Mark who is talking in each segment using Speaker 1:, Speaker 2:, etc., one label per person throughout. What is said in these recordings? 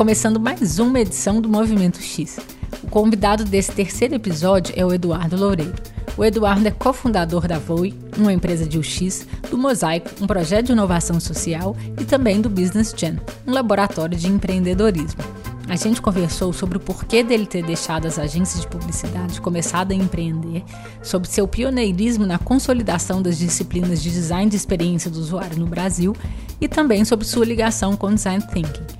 Speaker 1: começando mais uma edição do Movimento X. O convidado desse terceiro episódio é o Eduardo Loureiro. O Eduardo é cofundador da Voe, uma empresa de UX, do Mosaico, um projeto de inovação social, e também do Business Gen, um laboratório de empreendedorismo. A gente conversou sobre o porquê dele ter deixado as agências de publicidade começado a empreender, sobre seu pioneirismo na consolidação das disciplinas de design de experiência do usuário no Brasil e também sobre sua ligação com design thinking.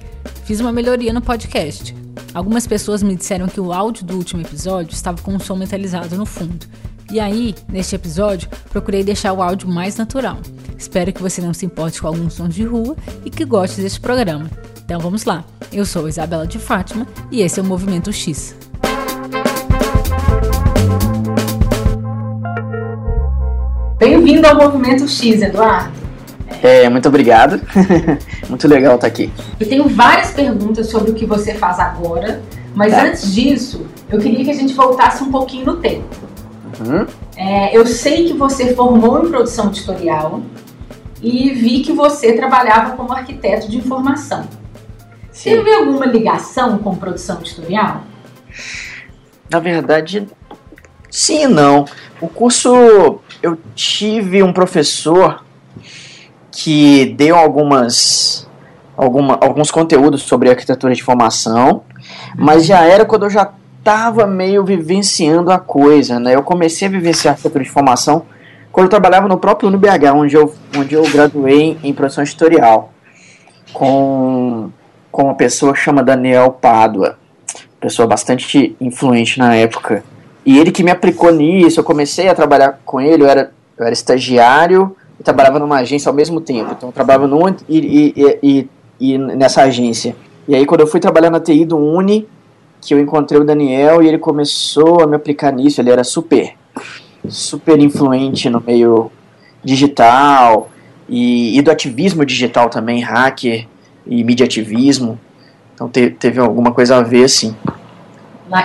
Speaker 1: Fiz uma melhoria no podcast. Algumas pessoas me disseram que o áudio do último episódio estava com um som metalizado no fundo. E aí, neste episódio, procurei deixar o áudio mais natural. Espero que você não se importe com alguns sons de rua e que goste deste programa. Então vamos lá. Eu sou Isabela de Fátima e esse é o Movimento X. Bem-vindo ao Movimento X, Eduardo.
Speaker 2: É, muito obrigado. muito legal estar aqui.
Speaker 1: Eu tenho várias perguntas sobre o que você faz agora, mas tá. antes disso, eu queria que a gente voltasse um pouquinho no tempo. Uhum. É, eu sei que você formou em produção editorial e vi que você trabalhava como arquiteto de informação. Sim. Teve alguma ligação com produção editorial?
Speaker 2: Na verdade, sim e não. O curso, eu tive um professor que deu algumas, alguma, alguns conteúdos sobre arquitetura de informação, mas já era quando eu já estava meio vivenciando a coisa, né? Eu comecei a vivenciar arquitetura de informação quando eu trabalhava no próprio UniBH, onde eu, onde eu graduei em produção editorial, com, com uma pessoa que chama Daniel Pádua, pessoa bastante influente na época. E ele que me aplicou nisso, eu comecei a trabalhar com ele, eu era, eu era estagiário e trabalhava numa agência ao mesmo tempo. Então eu trabalhava no e, e, e, e, nessa agência. E aí quando eu fui trabalhar na TI do Uni, que eu encontrei o Daniel e ele começou a me aplicar nisso, ele era super, super influente no meio digital e, e do ativismo digital também, hacker e mídia ativismo. Então te, teve alguma coisa a ver, sim.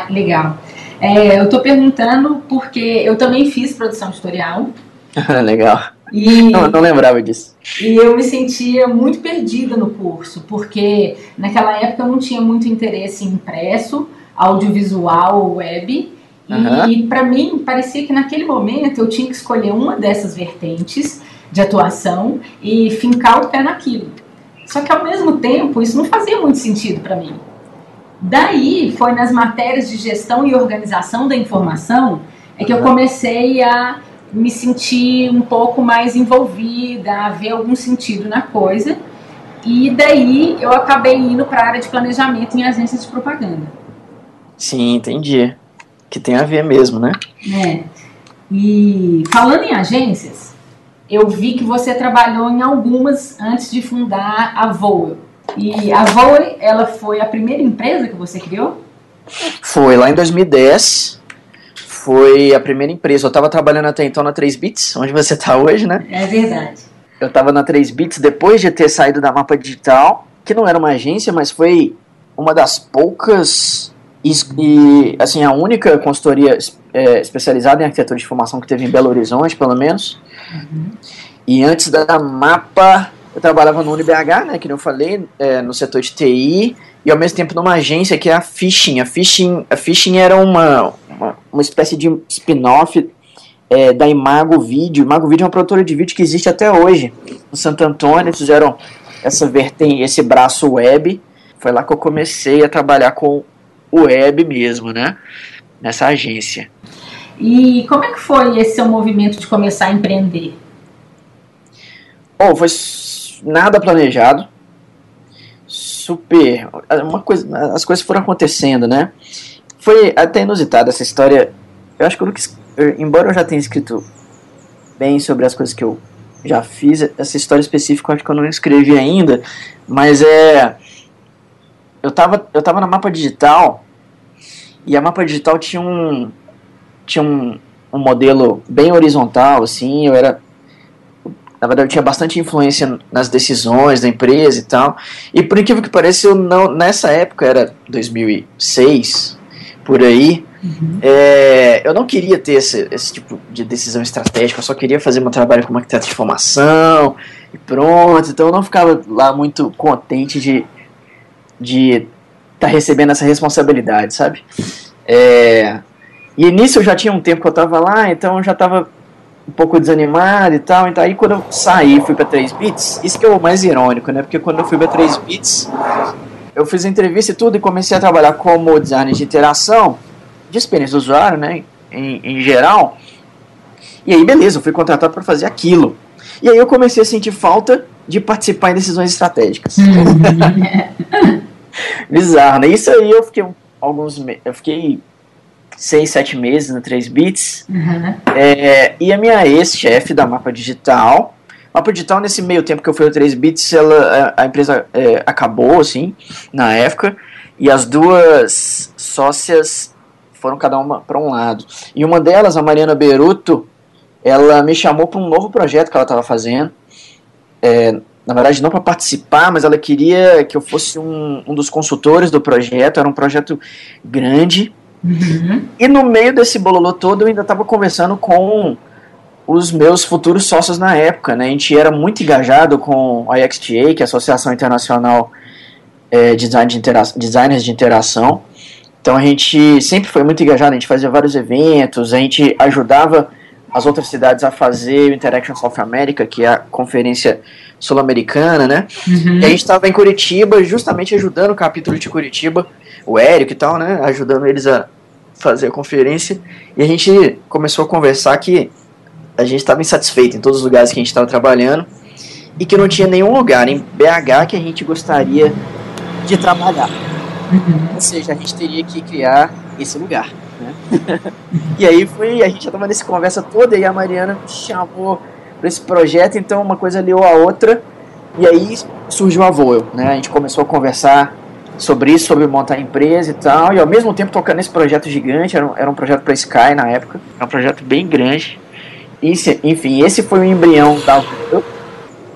Speaker 1: Legal. É, eu estou perguntando porque eu também fiz produção editorial.
Speaker 2: Legal. E, não, não lembrava disso.
Speaker 1: E eu me sentia muito perdida no curso, porque naquela época eu não tinha muito interesse em impresso, audiovisual, web. Uhum. E para mim parecia que naquele momento eu tinha que escolher uma dessas vertentes de atuação e fincar o pé naquilo. Só que ao mesmo tempo isso não fazia muito sentido para mim. Daí foi nas matérias de gestão e organização da informação é que eu comecei a me sentir um pouco mais envolvida, ver algum sentido na coisa. E daí eu acabei indo para a área de planejamento em agências de propaganda.
Speaker 2: Sim, entendi. Que tem a ver mesmo, né?
Speaker 1: É. E falando em agências, eu vi que você trabalhou em algumas antes de fundar a Voe. E a Voe, ela foi a primeira empresa que você criou?
Speaker 2: Foi lá em 2010 foi a primeira empresa. Eu estava trabalhando até então na 3 Bits, onde você está hoje, né?
Speaker 1: É verdade.
Speaker 2: Eu estava na 3 Bits depois de ter saído da Mapa Digital, que não era uma agência, mas foi uma das poucas e, assim, a única consultoria é, especializada em arquitetura de informação que teve em Belo Horizonte, pelo menos. Uhum. E antes da Mapa, eu trabalhava no UniBH, né, que eu falei, é, no setor de TI, e ao mesmo tempo numa agência que é a Fishing. A Fishing, a Fishing era uma, uma, uma espécie de spin-off é, da Imago Vídeo. Imago Vídeo é uma produtora de vídeo que existe até hoje. No Santo Antônio, eles fizeram essa vertente, esse braço web. Foi lá que eu comecei a trabalhar com o web mesmo, né? Nessa agência.
Speaker 1: E como é que foi esse seu movimento de começar a empreender?
Speaker 2: Bom, foi nada planejado. Super. Uma coisa, as coisas foram acontecendo, né? Foi até inusitada essa história. Eu acho que nunca, embora eu já tenha escrito bem sobre as coisas que eu já fiz, essa história específica eu acho que eu não escrevi ainda, mas é eu tava eu tava na mapa digital e a mapa digital tinha um tinha um, um modelo bem horizontal assim, eu era na verdade, eu tinha bastante influência nas decisões da empresa e tal. E por incrível que pareça, eu não, nessa época, era 2006, por aí, uhum. é, eu não queria ter esse, esse tipo de decisão estratégica, eu só queria fazer meu trabalho como arquiteto de formação e pronto. Então eu não ficava lá muito contente de, de tá recebendo essa responsabilidade, sabe? É, e nisso eu já tinha um tempo que eu tava lá, então eu já tava um pouco desanimado e tal. Então aí quando eu saí fui para 3 bits, isso que é o mais irônico, né? Porque quando eu fui para 3 bits, eu fiz entrevista e tudo e comecei a trabalhar como designer de interação, de experiência do usuário, né? Em, em geral. E aí, beleza, eu fui contratado para fazer aquilo. E aí eu comecei a sentir falta de participar em decisões estratégicas. Bizarro, né? Isso aí eu fiquei alguns eu fiquei seis, sete meses no 3 bits. Uhum. É, e a minha ex-chefe da Mapa Digital. Mapa Digital, nesse meio tempo que eu fui no 3 bits, ela, a, a empresa é, acabou, assim, na época. E as duas sócias foram cada uma para um lado. E uma delas, a Mariana Beruto, ela me chamou para um novo projeto que ela estava fazendo. É, na verdade, não para participar, mas ela queria que eu fosse um, um dos consultores do projeto. Era um projeto grande. Uhum. E no meio desse bololô todo, eu ainda estava conversando com os meus futuros sócios na época. Né? A gente era muito engajado com a IXTA, que é a Associação Internacional é, de Design de Designers de Interação. Então a gente sempre foi muito engajado, a gente fazia vários eventos, a gente ajudava as outras cidades a fazer o Interaction South America, que é a conferência sul-americana, né? Uhum. E a gente estava em Curitiba, justamente ajudando o capítulo de Curitiba, o Érico e tal, né? Ajudando eles a fazer a conferência. E a gente começou a conversar que a gente estava insatisfeito em todos os lugares que a gente estava trabalhando e que não tinha nenhum lugar em BH que a gente gostaria de trabalhar. Uhum. Ou seja, a gente teria que criar esse lugar. Né? e aí foi, a gente já estava nessa conversa toda e a Mariana chamou para esse projeto, então uma coisa liou a outra e aí surgiu a Voel, né? A gente começou a conversar sobre isso, sobre montar a empresa e tal, e ao mesmo tempo tocando nesse projeto gigante, era um, era um projeto para Sky na época, era um projeto bem grande. E, enfim, esse foi o embrião da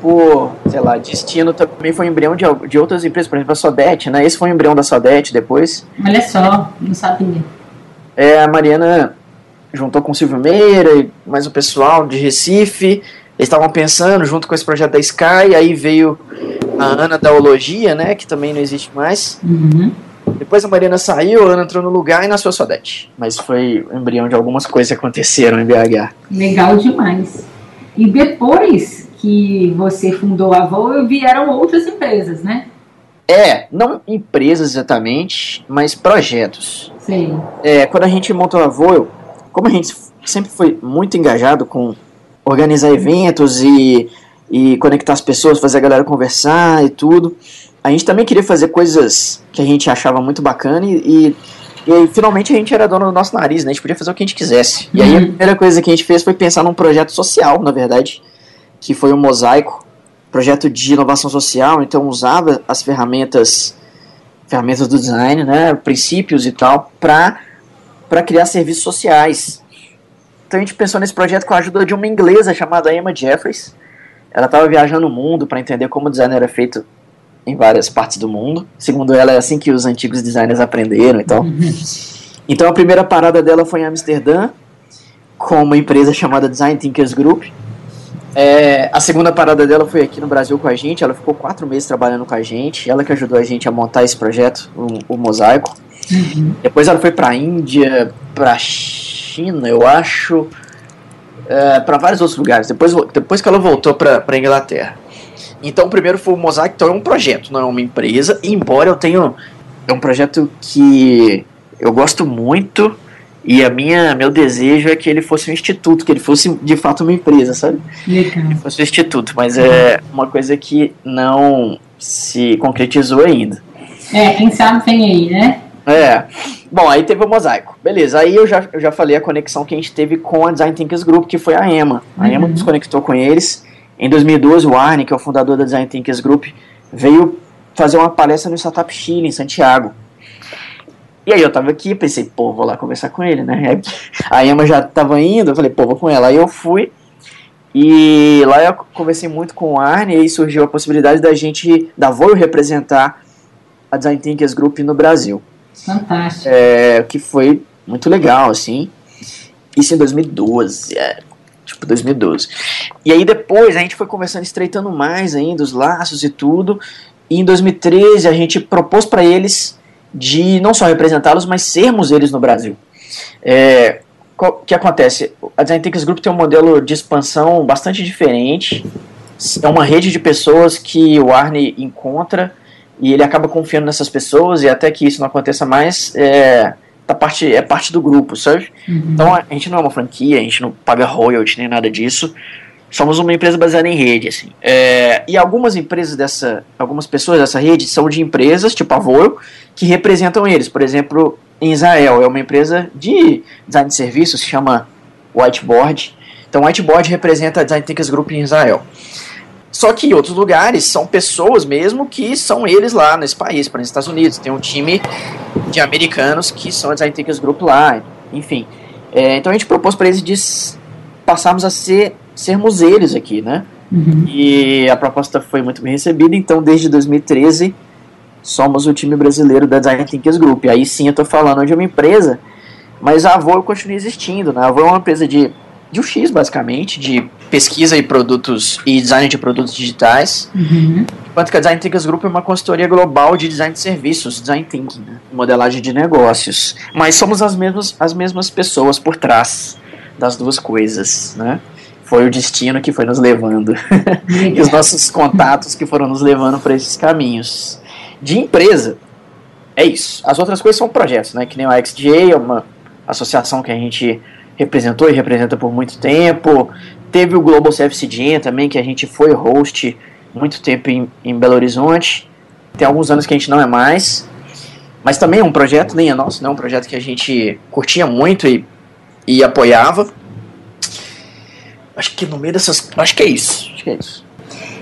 Speaker 2: por, sei lá, destino também foi um embrião de, de outras empresas, por exemplo, a Sodete, né? Esse foi o embrião da Sodete depois.
Speaker 1: Olha só, não sabia.
Speaker 2: É, a Mariana juntou com o Silvio Meira e mais o pessoal de Recife. Eles estavam pensando junto com esse projeto da Sky, aí veio a Ana da Ologia, né, que também não existe mais. Uhum. Depois a Mariana saiu, a Ana entrou no lugar e nasceu a Sodete. Mas foi o embrião de algumas coisas que aconteceram em BH.
Speaker 1: Legal demais. E depois que você fundou a Voa, vieram outras empresas, né?
Speaker 2: É, não empresas exatamente, mas projetos.
Speaker 1: Sim.
Speaker 2: É, quando a gente montou a Voa, como a gente sempre foi muito engajado com organizar eventos e, e conectar as pessoas, fazer a galera conversar e tudo, a gente também queria fazer coisas que a gente achava muito bacana e, e, e finalmente a gente era dono do nosso nariz, né? A gente podia fazer o que a gente quisesse. E aí a uhum. primeira coisa que a gente fez foi pensar num projeto social, na verdade, que foi o um Mosaico, projeto de inovação social, então usava as ferramentas ferramentas do design, né, princípios e tal, para para criar serviços sociais. Então a gente pensou nesse projeto com a ajuda de uma inglesa chamada Emma Jeffries. Ela estava viajando o mundo para entender como o design era feito em várias partes do mundo. Segundo ela, é assim que os antigos designers aprenderam. Então, então a primeira parada dela foi em Amsterdã, com uma empresa chamada Design Thinkers Group. É, a segunda parada dela foi aqui no Brasil com a gente. Ela ficou quatro meses trabalhando com a gente. Ela que ajudou a gente a montar esse projeto, o, o Mosaico. Uhum. Depois ela foi para a Índia, para Eu acho, é, para vários outros lugares. Depois, depois que ela voltou para a Inglaterra. Então, o primeiro foi o Mosaic, então é um projeto, não é uma empresa. Embora eu tenha. É um projeto que eu gosto muito e a minha meu desejo é que ele fosse um instituto, que ele fosse de fato uma empresa, sabe? Legal. Que fosse um instituto, mas é uma coisa que não se concretizou ainda.
Speaker 1: É, quem sabe vem aí, né?
Speaker 2: É. Bom, aí teve o mosaico. Beleza, aí eu já, eu já falei a conexão que a gente teve com a Design Thinkers Group, que foi a EMA. A uhum. EMA nos conectou com eles. Em 2012, o Arne, que é o fundador da Design Thinkers Group, veio fazer uma palestra no Startup Chile, em Santiago. E aí eu tava aqui, pensei, pô, vou lá conversar com ele, né? Aí, a Emma já tava indo, eu falei, pô, vou com ela. Aí eu fui, e lá eu conversei muito com o Arne, e aí surgiu a possibilidade da gente, da Voio representar a Design Thinkers Group no Brasil.
Speaker 1: Fantástico.
Speaker 2: É, que foi muito legal, assim. Isso em 2012, é, tipo 2012. E aí depois a gente foi conversando, estreitando mais ainda os laços e tudo. E em 2013 a gente propôs para eles de não só representá-los, mas sermos eles no Brasil. É, o que acontece? A Design Thinkers Group tem um modelo de expansão bastante diferente. É uma rede de pessoas que o Arne encontra e ele acaba confiando nessas pessoas e até que isso não aconteça mais, é, tá parte, é parte do grupo, sabe? Uhum. Então a gente não é uma franquia, a gente não paga royalty nem nada disso. Somos uma empresa baseada em rede, assim. É, e algumas empresas dessa, algumas pessoas dessa rede são de empresas, tipo a Voil, que representam eles. Por exemplo, em Israel, é uma empresa de design de serviços, se chama Whiteboard. Então, Whiteboard representa a Design Thinkers Group em Israel. Só que em outros lugares são pessoas mesmo que são eles lá nesse país, para os Estados Unidos. Tem um time de americanos que são a Design Thinkers Group lá, enfim. É, então a gente propôs para eles de passarmos a ser sermos eles aqui, né? Uhum. E a proposta foi muito bem recebida, então desde 2013 somos o time brasileiro da Design Thinkers Group. Aí sim eu estou falando de uma empresa, mas a Avô continua existindo, né? A Avô é uma empresa de, de UX, basicamente, de pesquisa e produtos e design de produtos digitais. Uhum. Enquanto que a Design Thinkers Group é uma consultoria global de design de serviços, design thinking, né? modelagem de negócios. Mas somos as mesmas, as mesmas pessoas por trás das duas coisas, né? foi o destino que foi nos levando e os nossos contatos que foram nos levando por esses caminhos. De empresa, é isso. As outras coisas são projetos, né? Que nem o XJ, é uma associação que a gente representou e representa por muito tempo. Teve o Global CFCGN também, que a gente foi host muito tempo em, em Belo Horizonte. Tem alguns anos que a gente não é mais. Mas também é um projeto, nem é nosso, né? É um projeto que a gente curtia muito e, e apoiava. Acho que no meio dessas. Acho que é isso. Acho que é isso.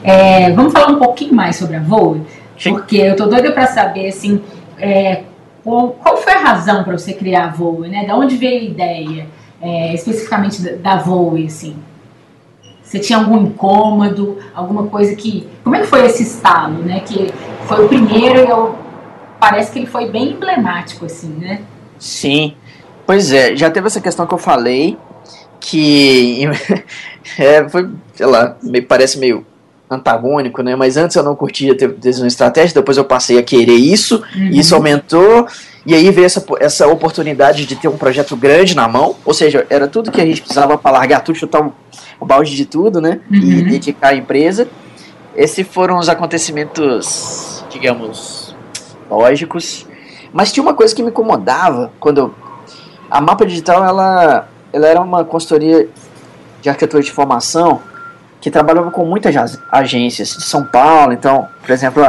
Speaker 1: É, vamos falar um pouquinho mais sobre a Voe? Porque eu tô doida para saber, assim, é, qual, qual, foi a razão para você criar a Voe, né? Da onde veio a ideia, é, especificamente da, da Voe, assim? Você tinha algum incômodo, alguma coisa que... Como é que foi esse estalo, né? Que foi o primeiro e eu, parece que ele foi bem emblemático, assim, né?
Speaker 2: Sim. Pois é, já teve essa questão que eu falei, que é, foi, sei lá, me parece meio antagônico, né? Mas antes eu não curtia ter decisão estratégia, depois eu passei a querer isso, uhum. e isso aumentou, e aí veio essa, essa oportunidade de ter um projeto grande na mão, ou seja, era tudo que a gente precisava para largar tudo, chutar o, o balde de tudo, né? Uhum. E dedicar a empresa. Esses foram os acontecimentos, digamos, lógicos. Mas tinha uma coisa que me incomodava quando eu, a mapa digital ela ela era uma consultoria de arquitetura de formação que trabalhava com muitas agências de São Paulo. Então, por exemplo,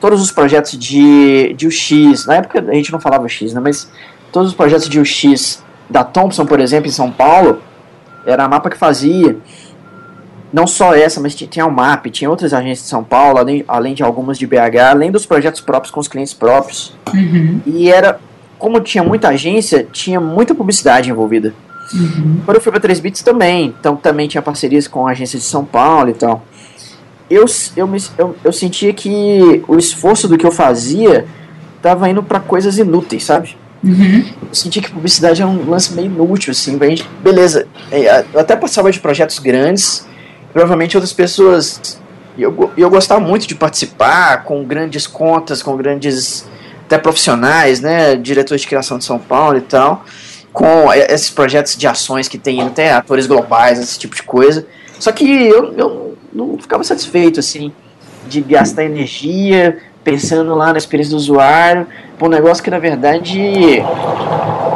Speaker 2: todos os projetos de, de UX, na época a gente não falava UX, né, mas todos os projetos de UX da Thompson, por exemplo, em São Paulo, era a mapa que fazia. Não só essa, mas tinha o MAP, tinha outras agências de São Paulo, além, além de algumas de BH, além dos projetos próprios com os clientes próprios. Uhum. E era, como tinha muita agência, tinha muita publicidade envolvida. Uhum. Quando eu fui para 3 Bits também, então também tinha parcerias com a agência de São Paulo e tal. Eu, eu, me, eu, eu sentia que o esforço do que eu fazia tava indo para coisas inúteis, sabe? Uhum. Eu sentia que publicidade era um lance meio inútil, assim, gente, beleza, é, eu até passava de projetos grandes, provavelmente outras pessoas, eu, eu gostava muito de participar com grandes contas, com grandes, até profissionais, né, diretores de criação de São Paulo e tal, com esses projetos de ações que tem até atores globais, esse tipo de coisa. Só que eu, eu não ficava satisfeito, assim, de gastar energia pensando lá na experiência do usuário, por um negócio que na verdade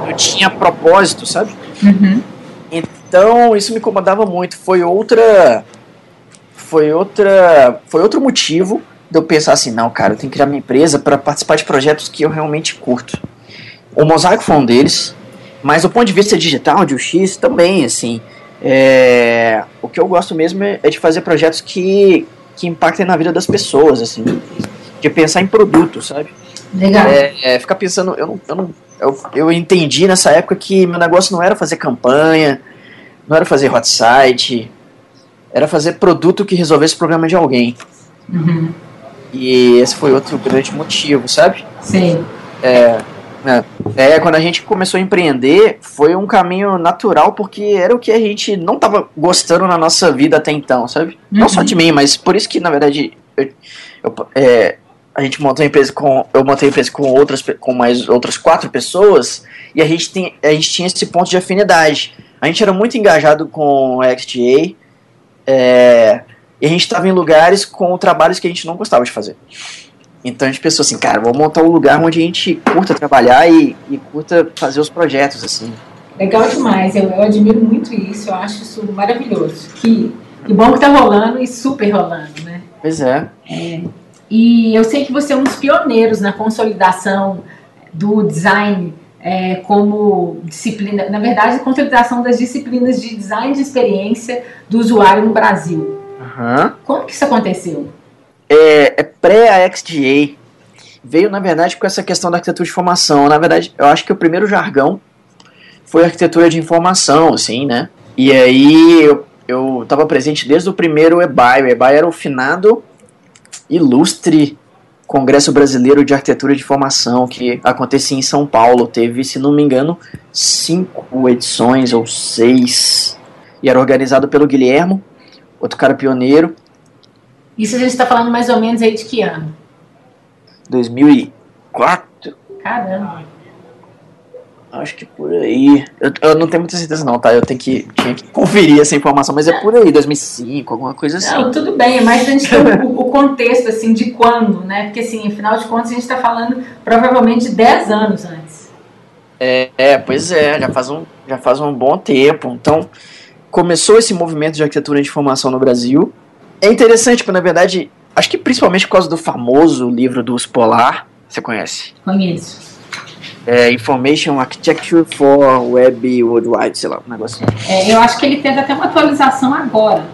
Speaker 2: eu tinha propósito, sabe? Uhum. Então isso me incomodava muito. Foi outra. Foi outra. Foi outro motivo de eu pensar assim, não, cara, eu tenho que criar minha empresa para participar de projetos que eu realmente curto. O Mosaico foi um deles. Mas do ponto de vista digital, de UX, também, assim, é, o que eu gosto mesmo é, é de fazer projetos que, que impactem na vida das pessoas, assim, de pensar em produto, sabe?
Speaker 1: Legal.
Speaker 2: É, é, ficar pensando, eu não, eu, não eu, eu entendi nessa época que meu negócio não era fazer campanha, não era fazer hot site, era fazer produto que resolvesse o problema de alguém. Uhum. E esse foi outro grande motivo, sabe?
Speaker 1: Sim.
Speaker 2: É, é, é, quando a gente começou a empreender, foi um caminho natural, porque era o que a gente não estava gostando na nossa vida até então, sabe? Uhum. Não só de mim, mas por isso que, na verdade, eu, eu, é, a gente montou a empresa com. Eu montei a empresa com outras com mais outras quatro pessoas e a gente, tem, a gente tinha esse ponto de afinidade. A gente era muito engajado com a XGA é, e a gente estava em lugares com trabalhos que a gente não gostava de fazer. Então a gente pensou assim, cara, vamos montar um lugar onde a gente curta trabalhar e, e curta fazer os projetos, assim.
Speaker 1: Legal demais, eu, eu admiro muito isso, eu acho isso maravilhoso. Que, que bom que tá rolando e super rolando, né?
Speaker 2: Pois é.
Speaker 1: é. E eu sei que você é um dos pioneiros na consolidação do design é, como disciplina, na verdade, a consolidação das disciplinas de design de experiência do usuário no Brasil.
Speaker 2: Uhum.
Speaker 1: Como que isso aconteceu?
Speaker 2: É, é pré-XDA. Veio, na verdade, com essa questão da arquitetura de informação. Na verdade, eu acho que o primeiro jargão foi arquitetura de informação, assim, né? E aí eu, eu tava presente desde o primeiro EBAI. O EBAI era o finado ilustre Congresso Brasileiro de Arquitetura de Informação, que acontecia em São Paulo. Teve, se não me engano, cinco edições ou seis. E era organizado pelo Guilhermo, outro cara pioneiro.
Speaker 1: Isso a gente está falando mais ou menos aí de que ano?
Speaker 2: 2004.
Speaker 1: Caramba.
Speaker 2: Acho que por aí. Eu, eu, não tenho muita certeza não, tá? Eu tenho que, tinha que conferir essa informação, mas é por aí, 2005, alguma coisa assim.
Speaker 1: Não, tudo bem, é mais a gente ter o, o, contexto, assim, de quando, né? Porque, assim, afinal de contas, a gente está falando provavelmente 10 anos antes.
Speaker 2: É, é, pois é, já faz, um, já faz um bom tempo. Então, começou esse movimento de arquitetura de informação no Brasil. É interessante, porque, na verdade, acho que principalmente por causa do famoso livro do Polar, você conhece?
Speaker 1: Conheço
Speaker 2: é, Information Architecture for Web Worldwide, sei lá, um negócio
Speaker 1: assim. É, eu acho que ele teve até uma atualização agora.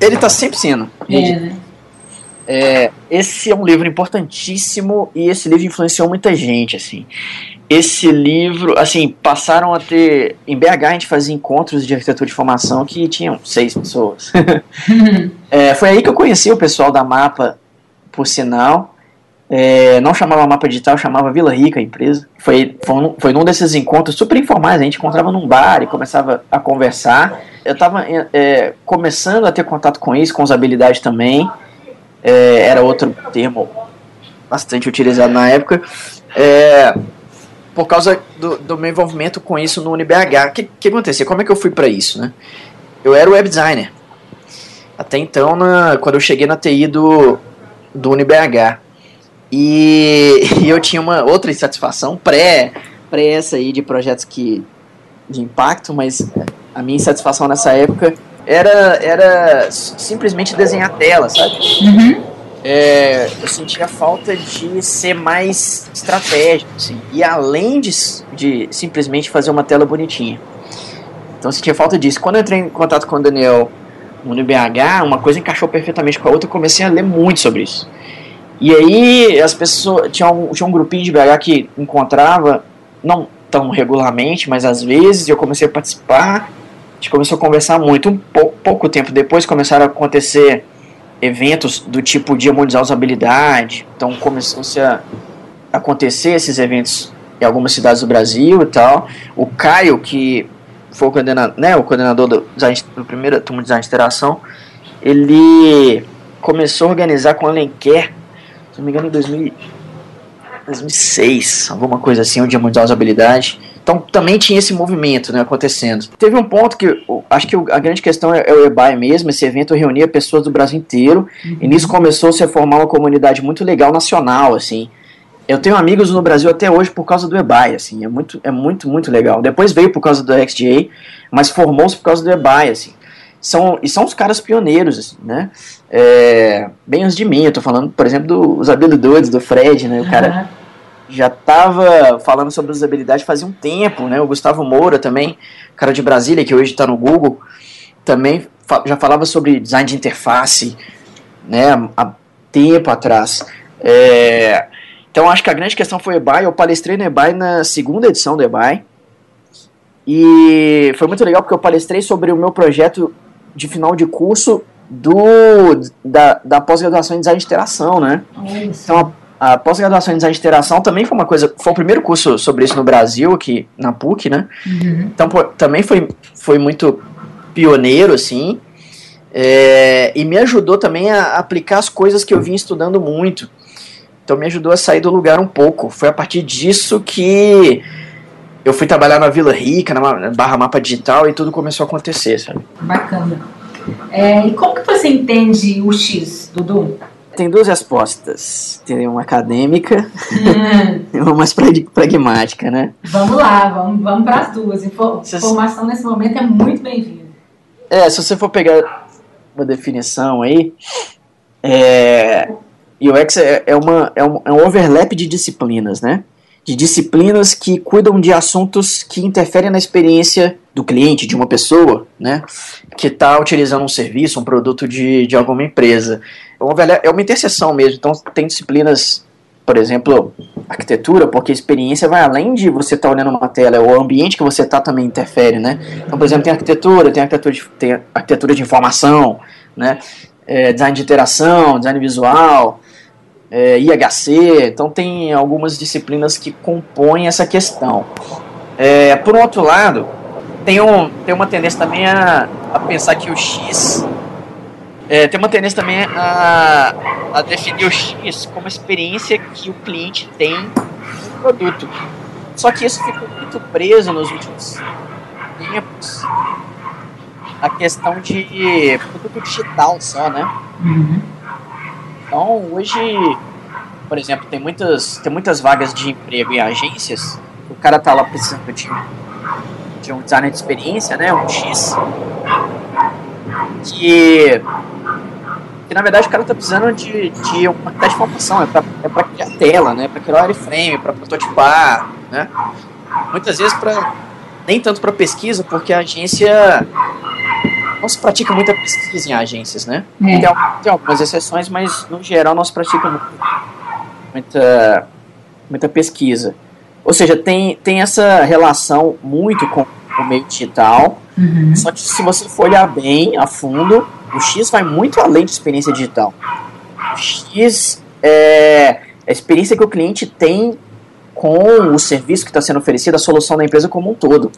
Speaker 2: Ele está sempre sendo.
Speaker 1: É, né?
Speaker 2: É, esse é um livro importantíssimo e esse livro influenciou muita gente, assim. Esse livro, assim, passaram a ter. Em BH a gente fazia encontros de arquitetura de formação que tinham seis pessoas. é, foi aí que eu conheci o pessoal da Mapa, por sinal. É, não chamava Mapa Digital, chamava Vila Rica a empresa. Foi, foi, num, foi num desses encontros super informais, a gente encontrava num bar e começava a conversar. Eu estava é, é, começando a ter contato com isso, com usabilidade também. É, era outro termo bastante utilizado na época. É, por causa do, do, meu envolvimento com isso no UniBH. O que, que aconteceu? Como é que eu fui para isso? Né? Eu era web designer. Até então, na, quando eu cheguei na TI do, do UniBH. E, e eu tinha uma outra insatisfação pré, pré essa aí de projetos que de impacto, mas a minha insatisfação nessa época era, era simplesmente desenhar tela, sabe?
Speaker 1: Uhum.
Speaker 2: É, eu sentia falta de ser mais estratégico, assim, e além de, de simplesmente fazer uma tela bonitinha. Então eu sentia falta disso. Quando eu entrei em contato com o Daniel no BH, uma coisa encaixou perfeitamente com a outra, eu comecei a ler muito sobre isso. E aí as pessoas. Tinha um, tinha um grupinho de BH que encontrava, não tão regularmente, mas às vezes eu comecei a participar. A gente começou a conversar muito. Um pou, pouco tempo depois começaram a acontecer eventos do tipo Dia Mundial de Usabilidade. Então começou-se a acontecer esses eventos em algumas cidades do Brasil e tal. O Caio, que foi o coordenador, né, o coordenador do, design, do primeiro turma de design de interação, ele começou a organizar com o Alenquer se não me engano, em 2000, 2006, alguma coisa assim, o Dia Mundial de Habilidade. Então também tinha esse movimento né, acontecendo. Teve um ponto que acho que a grande questão é, é o EBAI mesmo. Esse evento reunia pessoas do Brasil inteiro uhum. e nisso começou -se a formar uma comunidade muito legal nacional, assim. Eu tenho amigos no Brasil até hoje por causa do EBAI, assim, é muito, é muito, muito legal. Depois veio por causa do XGA, mas formou-se por causa do EBAI, assim são, e são os caras pioneiros, assim, né? É, bem antes de mim, eu tô falando, por exemplo, dos habilidades do Fred, né? O cara já tava falando sobre usabilidade fazia um tempo, né? O Gustavo Moura também, cara de Brasília, que hoje está no Google, também fa já falava sobre design de interface, né? Há tempo atrás. É, então acho que a grande questão foi o EBAI. Eu palestrei no EBAI na segunda edição do EBAI. E foi muito legal porque eu palestrei sobre o meu projeto de final de curso do da, da pós-graduação em design de interação, né? Então a, a pós-graduação em design de interação também foi uma coisa, foi o primeiro curso sobre isso no Brasil, aqui na PUC, né?
Speaker 1: Uhum.
Speaker 2: Então pô, também foi, foi muito pioneiro, assim, é, e me ajudou também a aplicar as coisas que eu vim estudando muito. Então me ajudou a sair do lugar um pouco. Foi a partir disso que eu fui trabalhar na Vila Rica, na Barra Mapa Digital, e tudo começou a acontecer, sabe?
Speaker 1: Bacana. É, e como que você entende o X, Dudu?
Speaker 2: Tem duas respostas. Tem uma acadêmica hum. e uma mais pragmática, né?
Speaker 1: Vamos lá, vamos, vamos para as duas. Informação nesse momento é muito bem-vinda.
Speaker 2: É, se você for pegar uma definição aí, é, UX é, é, uma, é, um, é um overlap de disciplinas, né? De disciplinas que cuidam de assuntos que interferem na experiência do cliente, de uma pessoa, né? Que está utilizando um serviço, um produto de, de alguma empresa. É uma, é uma interseção mesmo. Então, tem disciplinas, por exemplo, arquitetura, porque a experiência vai além de você estar tá olhando uma tela, o ambiente que você está também interfere, né? Então, por exemplo, tem arquitetura, tem arquitetura de, tem arquitetura de informação, né? É, design de interação, design visual, é, IHC, então tem algumas disciplinas que compõem essa questão. É, por outro lado, tem, um, tem uma tendência também a, a pensar que o X. É, tem uma tendência também a, a definir o X como a experiência que o cliente tem no produto. Só que isso ficou muito preso nos últimos tempos. A questão de produto digital só, né? Uhum. Então, hoje, por exemplo, tem muitas, tem muitas vagas de emprego em agências. O cara tá lá precisando de, de um designer de experiência, né? Um X. Que, que na verdade o cara tá precisando de, de uma de informação. É pra, é pra criar tela, né? Pra criar wireframe, pra prototipar, né? Muitas vezes para nem tanto para pesquisa, porque a agência não se pratica muita pesquisa em agências, né? É. Tem, tem, algumas exceções, mas no geral não se pratica muita, muita pesquisa. Ou seja, tem, tem essa relação muito com o meio digital, uhum. só que se você for olhar bem a fundo, o X vai muito além de experiência digital. O X é a experiência que o cliente tem com o serviço que está sendo oferecido, a solução da empresa como um todo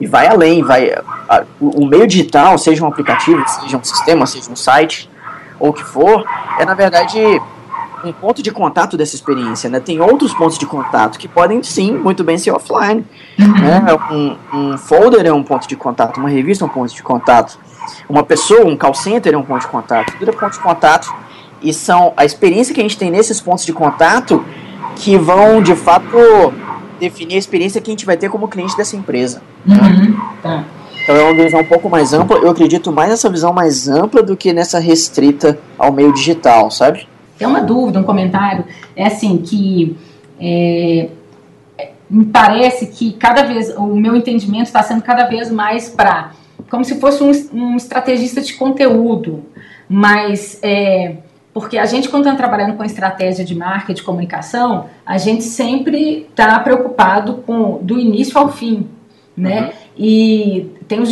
Speaker 2: e vai além, vai a, o, meio digital, seja um aplicativo, seja um sistema, seja um site, ou o que for, é na verdade um ponto de contato dessa experiência, né? Tem outros pontos de contato que podem sim muito bem ser offline, uhum. né? Um, um, folder é um ponto de contato, uma revista é um ponto de contato, uma pessoa, um call center é um ponto de contato, tudo é ponto de contato e são a experiência que a gente tem nesses pontos de contato que vão de fato definir a experiência que a gente vai ter como cliente dessa empresa. Né? Uhum, tá. Então é uma visão um pouco mais ampla. Eu acredito mais nessa visão mais ampla do que nessa restrita ao meio digital, sabe?
Speaker 1: Tem uma dúvida, um comentário. É assim, que é, me parece que cada vez, o meu entendimento está sendo cada vez mais para, como se fosse um, um estrategista de conteúdo, mas é, porque a gente, quando está trabalhando com estratégia de marca de comunicação, a gente sempre está preocupado com do início ao fim, né? Uhum. E tem os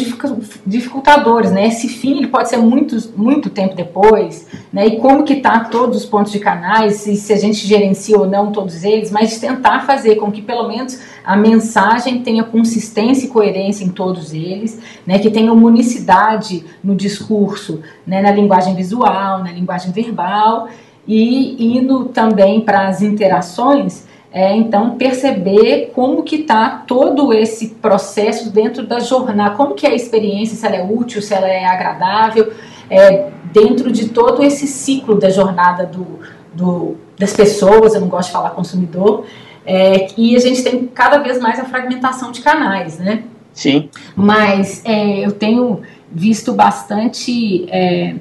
Speaker 1: dificultadores, né? Esse fim ele pode ser muito, muito tempo depois, né? E como que tá todos os pontos de canais, e se a gente gerencia ou não todos eles, mas tentar fazer com que pelo menos a mensagem tenha consistência e coerência em todos eles, né? Que tenha unicidade no discurso, né? Na linguagem visual, na linguagem verbal e indo também para as interações é, então, perceber como que está todo esse processo dentro da jornada, como que é a experiência, se ela é útil, se ela é agradável, é, dentro de todo esse ciclo da jornada do, do, das pessoas, eu não gosto de falar consumidor, é, e a gente tem cada vez mais a fragmentação de canais, né?
Speaker 2: Sim.
Speaker 1: Mas é, eu tenho visto bastante é,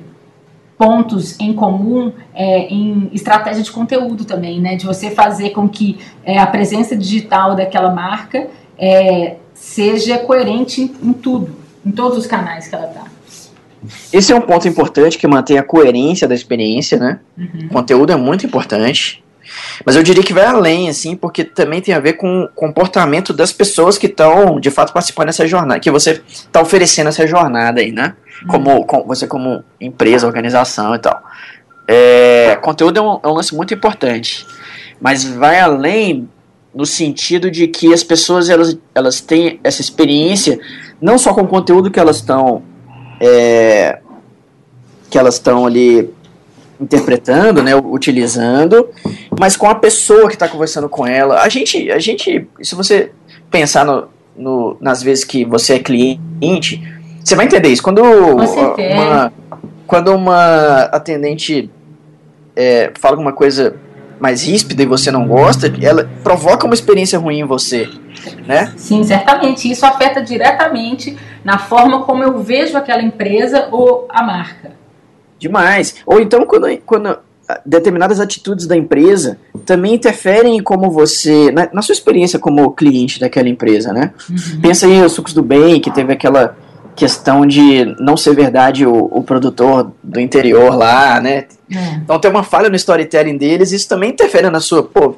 Speaker 1: pontos em comum é, em estratégia de conteúdo também, né? De você fazer com que é, a presença digital daquela marca é, seja coerente em, tudo, em todos os canais que ela está.
Speaker 2: Esse é um ponto importante que mantém a coerência da experiência, né? Uhum. O conteúdo é muito importante. Mas eu diria que vai além, assim, porque também tem a ver com o comportamento das pessoas que estão, de fato, participando dessa jornada, que você está oferecendo essa jornada aí, né? Como, como você como empresa, organização e tal. É, conteúdo é um, é um lance muito importante, mas vai além no sentido de que as pessoas elas, elas têm essa experiência não só com o conteúdo que elas estão é, que elas estão ali interpretando, né, utilizando, mas com a pessoa que está conversando com ela. A gente, a gente, se você pensar no, no, nas vezes que você é cliente, você vai entender isso. Quando uma, quando uma atendente é, fala alguma coisa mais ríspida e você não gosta, ela provoca uma experiência ruim em você, né?
Speaker 1: Sim, certamente. Isso afeta diretamente na forma como eu vejo aquela empresa ou a marca.
Speaker 2: Demais. Ou então quando, quando determinadas atitudes da empresa também interferem em como você, na, na sua experiência como cliente daquela empresa, né? Uhum. Pensa aí os sucos do bem, que teve aquela questão de não ser verdade o, o produtor do interior lá, né? É. Então tem uma falha no storytelling deles, isso também interfere na sua, pô,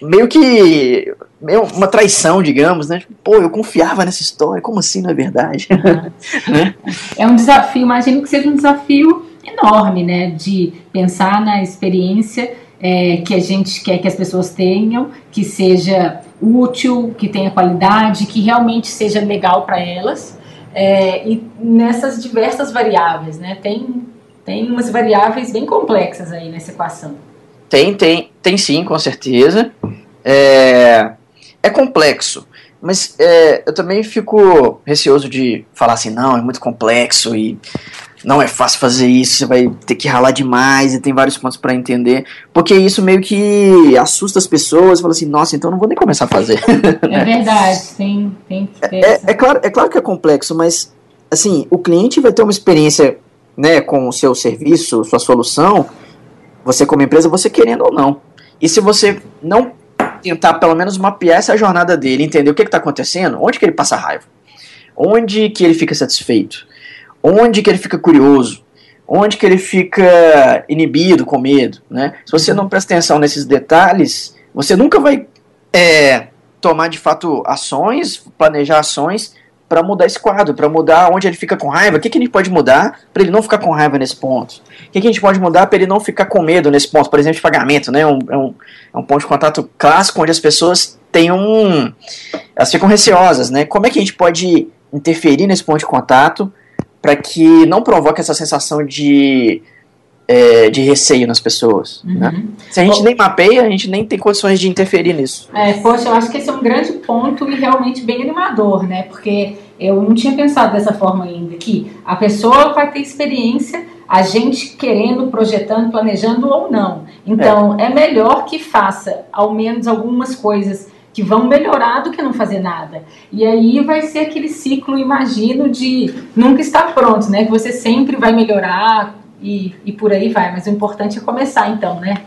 Speaker 2: meio que meio uma traição, digamos, né? Tipo, pô, eu confiava nessa história, como assim não é verdade?
Speaker 1: né? É um desafio, imagino que seja um desafio enorme, né? De pensar na experiência é, que a gente quer que as pessoas tenham, que seja útil, que tenha qualidade, que realmente seja legal para elas. É, e nessas diversas variáveis, né? Tem, tem umas variáveis bem complexas aí nessa equação.
Speaker 2: Tem, tem, tem sim, com certeza. É, é complexo, mas é, eu também fico receoso de falar assim, não, é muito complexo e não é fácil fazer isso, você vai ter que ralar demais e tem vários pontos para entender, porque isso meio que assusta as pessoas, fala assim, nossa, então não vou nem começar a fazer.
Speaker 1: É verdade, tem, tem que ter.
Speaker 2: É, é, claro, é claro que é complexo, mas assim, o cliente vai ter uma experiência né, com o seu serviço, sua solução, você como empresa, você querendo ou não. E se você não tentar pelo menos mapear essa jornada dele, entender o que está acontecendo, onde que ele passa raiva, onde que ele fica satisfeito, onde que ele fica curioso, onde que ele fica inibido, com medo, né? Se você não presta atenção nesses detalhes, você nunca vai é, tomar de fato ações, planejar ações para mudar esse quadro, para mudar onde ele fica com raiva. O que, que a gente pode mudar para ele não ficar com raiva nesse ponto? O que, que a gente pode mudar para ele não ficar com medo nesse ponto? Por exemplo, de pagamento, né? Um, é, um, é um ponto de contato clássico onde as pessoas têm um. Elas ficam receosas, né? Como é que a gente pode interferir nesse ponto de contato para que não provoque essa sensação de, é, de receio nas pessoas. Uhum. Né? Se a gente Pô, nem mapeia, a gente nem tem condições de interferir nisso.
Speaker 1: É, poxa, eu acho que esse é um grande ponto e realmente bem animador, né? Porque eu não tinha pensado dessa forma ainda, que a pessoa vai ter experiência, a gente querendo, projetando, planejando ou não. Então, é, é melhor que faça ao menos algumas coisas que vão melhorar do que não fazer nada. E aí vai ser aquele ciclo, imagino, de nunca estar pronto, né? Que você sempre vai melhorar e, e por aí vai. Mas o importante é começar, então, né?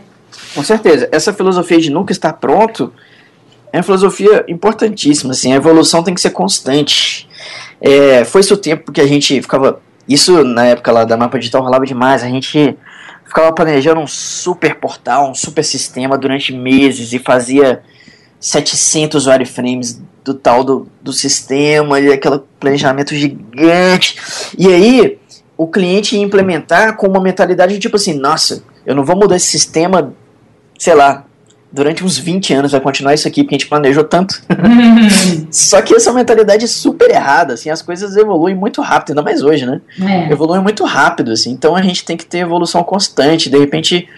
Speaker 2: Com certeza. Essa filosofia de nunca estar pronto é uma filosofia importantíssima. Assim, a evolução tem que ser constante. É, foi isso o tempo que a gente ficava. Isso na época lá da mapa digital rolava demais. A gente ficava planejando um super portal, um super sistema durante meses e fazia 700 wireframes do tal do, do sistema, e aquele planejamento gigante. E aí, o cliente ia implementar com uma mentalidade de tipo assim: nossa, eu não vou mudar esse sistema, sei lá, durante uns 20 anos vai continuar isso aqui porque a gente planejou tanto. Só que essa mentalidade é super errada, assim, as coisas evoluem muito rápido, ainda mais hoje, né? É. Evoluem muito rápido, assim, então a gente tem que ter evolução constante, de repente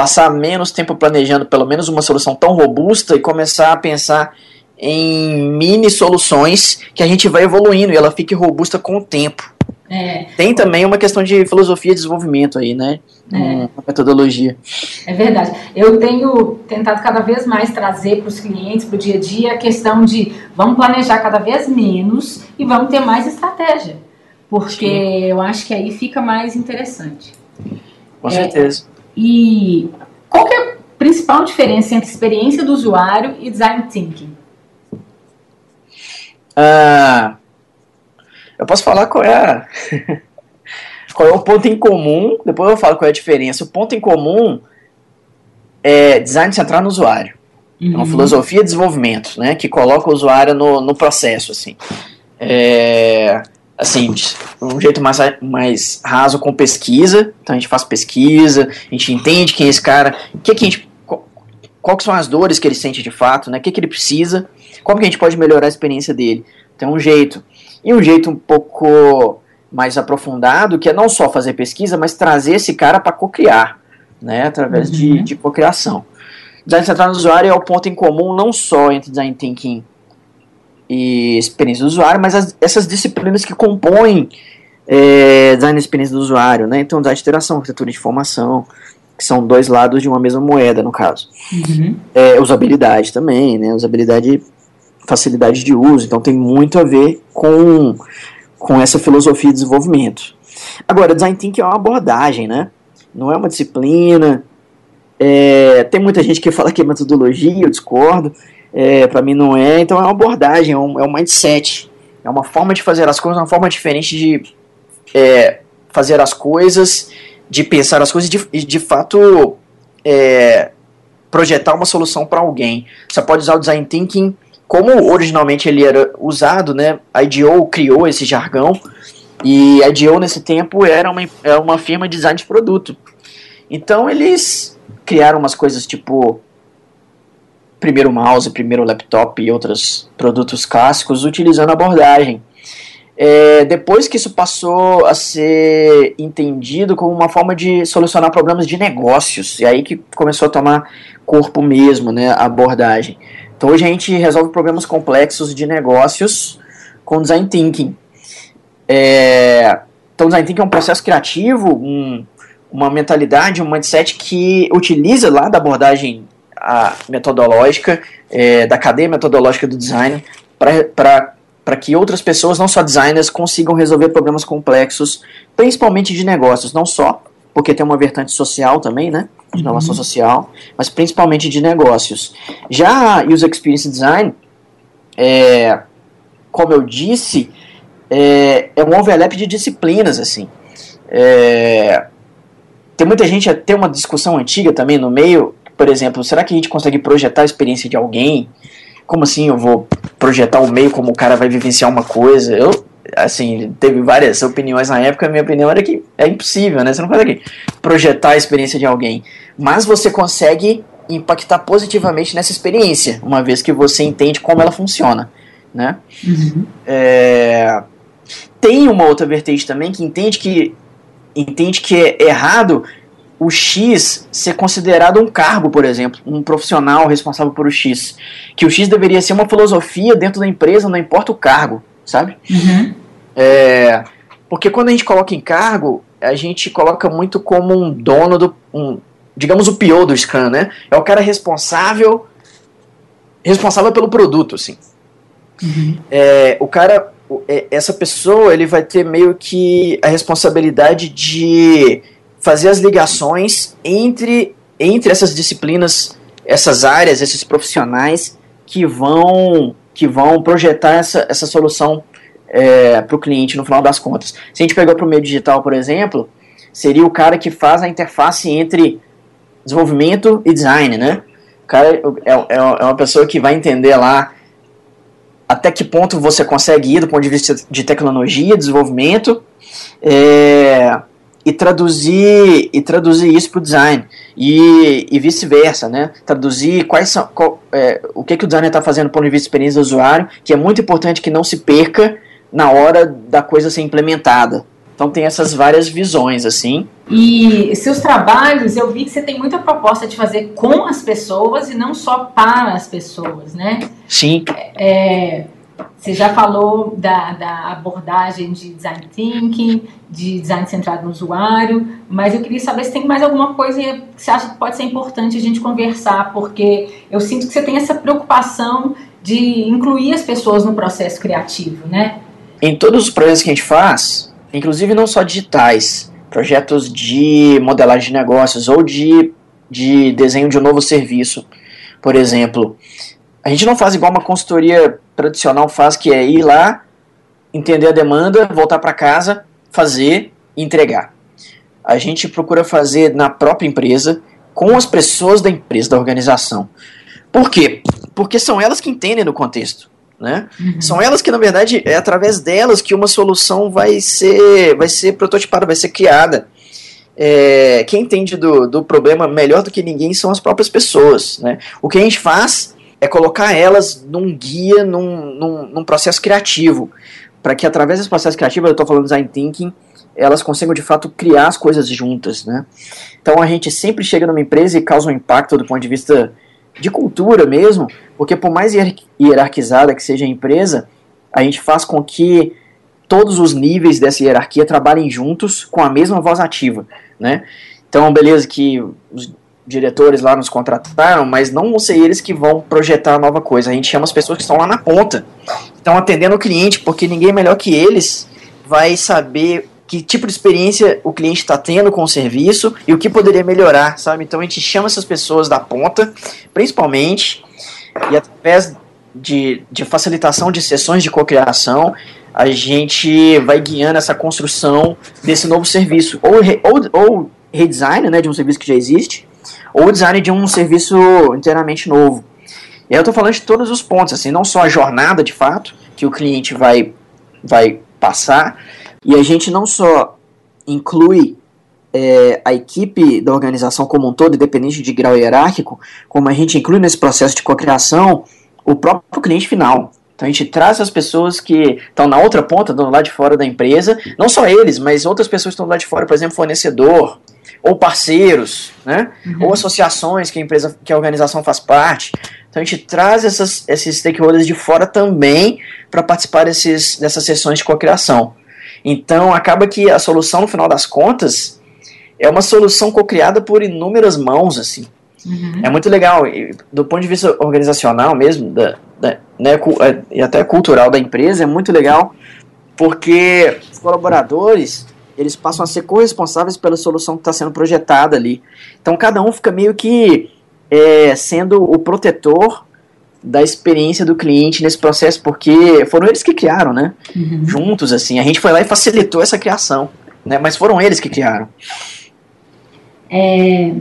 Speaker 2: passar menos tempo planejando pelo menos uma solução tão robusta e começar a pensar em mini soluções que a gente vai evoluindo e ela fique robusta com o tempo. É. Tem também uma questão de filosofia de desenvolvimento aí, né? É. Uma metodologia.
Speaker 1: É verdade. Eu tenho tentado cada vez mais trazer para os clientes, para o dia a dia, a questão de vamos planejar cada vez menos e vamos ter mais estratégia. Porque Sim. eu acho que aí fica mais interessante.
Speaker 2: Com é, certeza.
Speaker 1: E qual é a principal diferença entre experiência do usuário e design thinking?
Speaker 2: Ah, eu posso falar qual é a, qual é o ponto em comum, depois eu falo qual é a diferença. O ponto em comum é design centrado no usuário. Uhum. É uma uhum. filosofia de desenvolvimento, né, que coloca o usuário no, no processo, assim. É, assim, um jeito mais, mais raso com pesquisa. Então a gente faz pesquisa, a gente entende quem é esse cara, que, que a gente. Qual que são as dores que ele sente de fato, né? O que, que ele precisa, como que a gente pode melhorar a experiência dele. Então um jeito. E um jeito um pouco mais aprofundado, que é não só fazer pesquisa, mas trazer esse cara para co-criar. né, através uhum. de, de cocriação. Design centrado no usuário é o ponto em comum não só entre design thinking e experiência do usuário, mas as, essas disciplinas que compõem é, design e experiência do usuário, né? Então, design de interação, arquitetura de informação, que são dois lados de uma mesma moeda, no caso. Uhum. É, usabilidade também, né? Usabilidade, facilidade de uso, então tem muito a ver com, com essa filosofia de desenvolvimento. Agora, design thinking é uma abordagem, né? Não é uma disciplina. É, tem muita gente que fala que é metodologia, eu discordo. É, para mim não é, então é uma abordagem, é um, é um mindset. É uma forma de fazer as coisas, uma forma diferente de é, fazer as coisas, de pensar as coisas e de, de fato é, projetar uma solução para alguém. Você pode usar o design thinking como originalmente ele era usado, né? A IDEO criou esse jargão e a IDEO nesse tempo era uma, era uma firma de design de produto. Então eles criaram umas coisas tipo primeiro mouse, primeiro laptop e outros produtos clássicos utilizando a abordagem. É, depois que isso passou a ser entendido como uma forma de solucionar problemas de negócios, e aí que começou a tomar corpo mesmo, né, a abordagem. Então hoje a gente resolve problemas complexos de negócios com design thinking. É, então design thinking é um processo criativo, um, uma mentalidade, um mindset que utiliza lá da abordagem a metodológica, é, da cadeia metodológica do design para que outras pessoas, não só designers, consigam resolver problemas complexos, principalmente de negócios, não só porque tem uma vertente social também, né, de inovação uhum. social, mas principalmente de negócios. Já User Experience Design, é, como eu disse, é, é um overlap de disciplinas, assim. É, tem muita gente, tem uma discussão antiga também no meio, por exemplo, será que a gente consegue projetar a experiência de alguém? como assim eu vou projetar o meio como o cara vai vivenciar uma coisa? Eu, assim, teve várias opiniões na época, a minha opinião era que é impossível, né? Você não consegue projetar a experiência de alguém. Mas você consegue impactar positivamente nessa experiência, uma vez que você entende como ela funciona, né? Uhum. É... Tem uma outra vertente também que entende que entende que é errado o X ser considerado um cargo, por exemplo, um profissional responsável por o X. Que o X deveria ser uma filosofia dentro da empresa, não importa o cargo, sabe? Uhum. É, porque quando a gente coloca em cargo, a gente coloca muito como um dono do. Um, digamos o pior do Scrum, né? É o cara responsável responsável pelo produto, assim. Uhum. É, o cara, é, essa pessoa, ele vai ter meio que a responsabilidade de fazer as ligações entre, entre essas disciplinas, essas áreas, esses profissionais que vão, que vão projetar essa, essa solução é, para o cliente no final das contas. Se a gente pegar para o meio digital, por exemplo, seria o cara que faz a interface entre desenvolvimento e design, né? O cara é, é, é uma pessoa que vai entender lá até que ponto você consegue ir do ponto de vista de tecnologia, desenvolvimento, é, e traduzir e traduzir isso para o design e, e vice-versa, né? Traduzir quais são qual, é, o que, que o designer está fazendo de vista de experiência do usuário, que é muito importante que não se perca na hora da coisa ser implementada. Então tem essas várias visões assim.
Speaker 1: E seus trabalhos, eu vi que você tem muita proposta de fazer com as pessoas e não só para as pessoas, né?
Speaker 2: Sim.
Speaker 1: É, você já falou da, da abordagem de design thinking, de design centrado no usuário, mas eu queria saber se tem mais alguma coisa que você acha que pode ser importante a gente conversar, porque eu sinto que você tem essa preocupação de incluir as pessoas no processo criativo, né?
Speaker 2: Em todos os projetos que a gente faz, inclusive não só digitais, projetos de modelagem de negócios ou de, de desenho de um novo serviço, por exemplo, a gente não faz igual uma consultoria tradicional faz, que é ir lá, entender a demanda, voltar para casa, fazer e entregar. A gente procura fazer na própria empresa, com as pessoas da empresa, da organização. Por quê? Porque são elas que entendem do contexto. Né? Uhum. São elas que, na verdade, é através delas que uma solução vai ser, vai ser prototipada, vai ser criada. É, quem entende do, do problema melhor do que ninguém são as próprias pessoas. Né? O que a gente faz é colocar elas num guia, num, num, num processo criativo. para que através desse processo criativo, eu estou falando design thinking, elas consigam de fato criar as coisas juntas, né? Então a gente sempre chega numa empresa e causa um impacto do ponto de vista de cultura mesmo, porque por mais hierarquizada que seja a empresa, a gente faz com que todos os níveis dessa hierarquia trabalhem juntos com a mesma voz ativa, né? Então, beleza que diretores lá nos contrataram, mas não vão ser eles que vão projetar a nova coisa. A gente chama as pessoas que estão lá na ponta, estão atendendo o cliente, porque ninguém melhor que eles vai saber que tipo de experiência o cliente está tendo com o serviço e o que poderia melhorar, sabe? Então a gente chama essas pessoas da ponta, principalmente, e através de, de facilitação de sessões de cocriação, a gente vai guiando essa construção desse novo serviço, ou, ou, ou redesign né, de um serviço que já existe, ou design de um serviço inteiramente novo. E aí eu estou falando de todos os pontos, assim, não só a jornada de fato que o cliente vai, vai passar, e a gente não só inclui é, a equipe da organização como um todo, independente de grau hierárquico, como a gente inclui nesse processo de cocriação o próprio cliente final. Então a gente traz as pessoas que estão na outra ponta, do lado de fora da empresa, não só eles, mas outras pessoas que estão lado de fora, por exemplo, fornecedor, ou parceiros, né? Uhum. ou associações que a empresa, que a organização faz parte. Então a gente traz essas, esses stakeholders de fora também para participar desses, dessas sessões de cocriação. Então acaba que a solução, no final das contas, é uma solução co-criada por inúmeras mãos, assim. Uhum. É muito legal, do ponto de vista organizacional mesmo, da, da, né, é, e até cultural da empresa, é muito legal, porque os colaboradores, eles passam a ser corresponsáveis pela solução que está sendo projetada ali. Então cada um fica meio que é, sendo o protetor da experiência do cliente nesse processo, porque foram eles que criaram, né? Uhum. Juntos, assim. A gente foi lá e facilitou essa criação, né? Mas foram eles que criaram.
Speaker 1: É,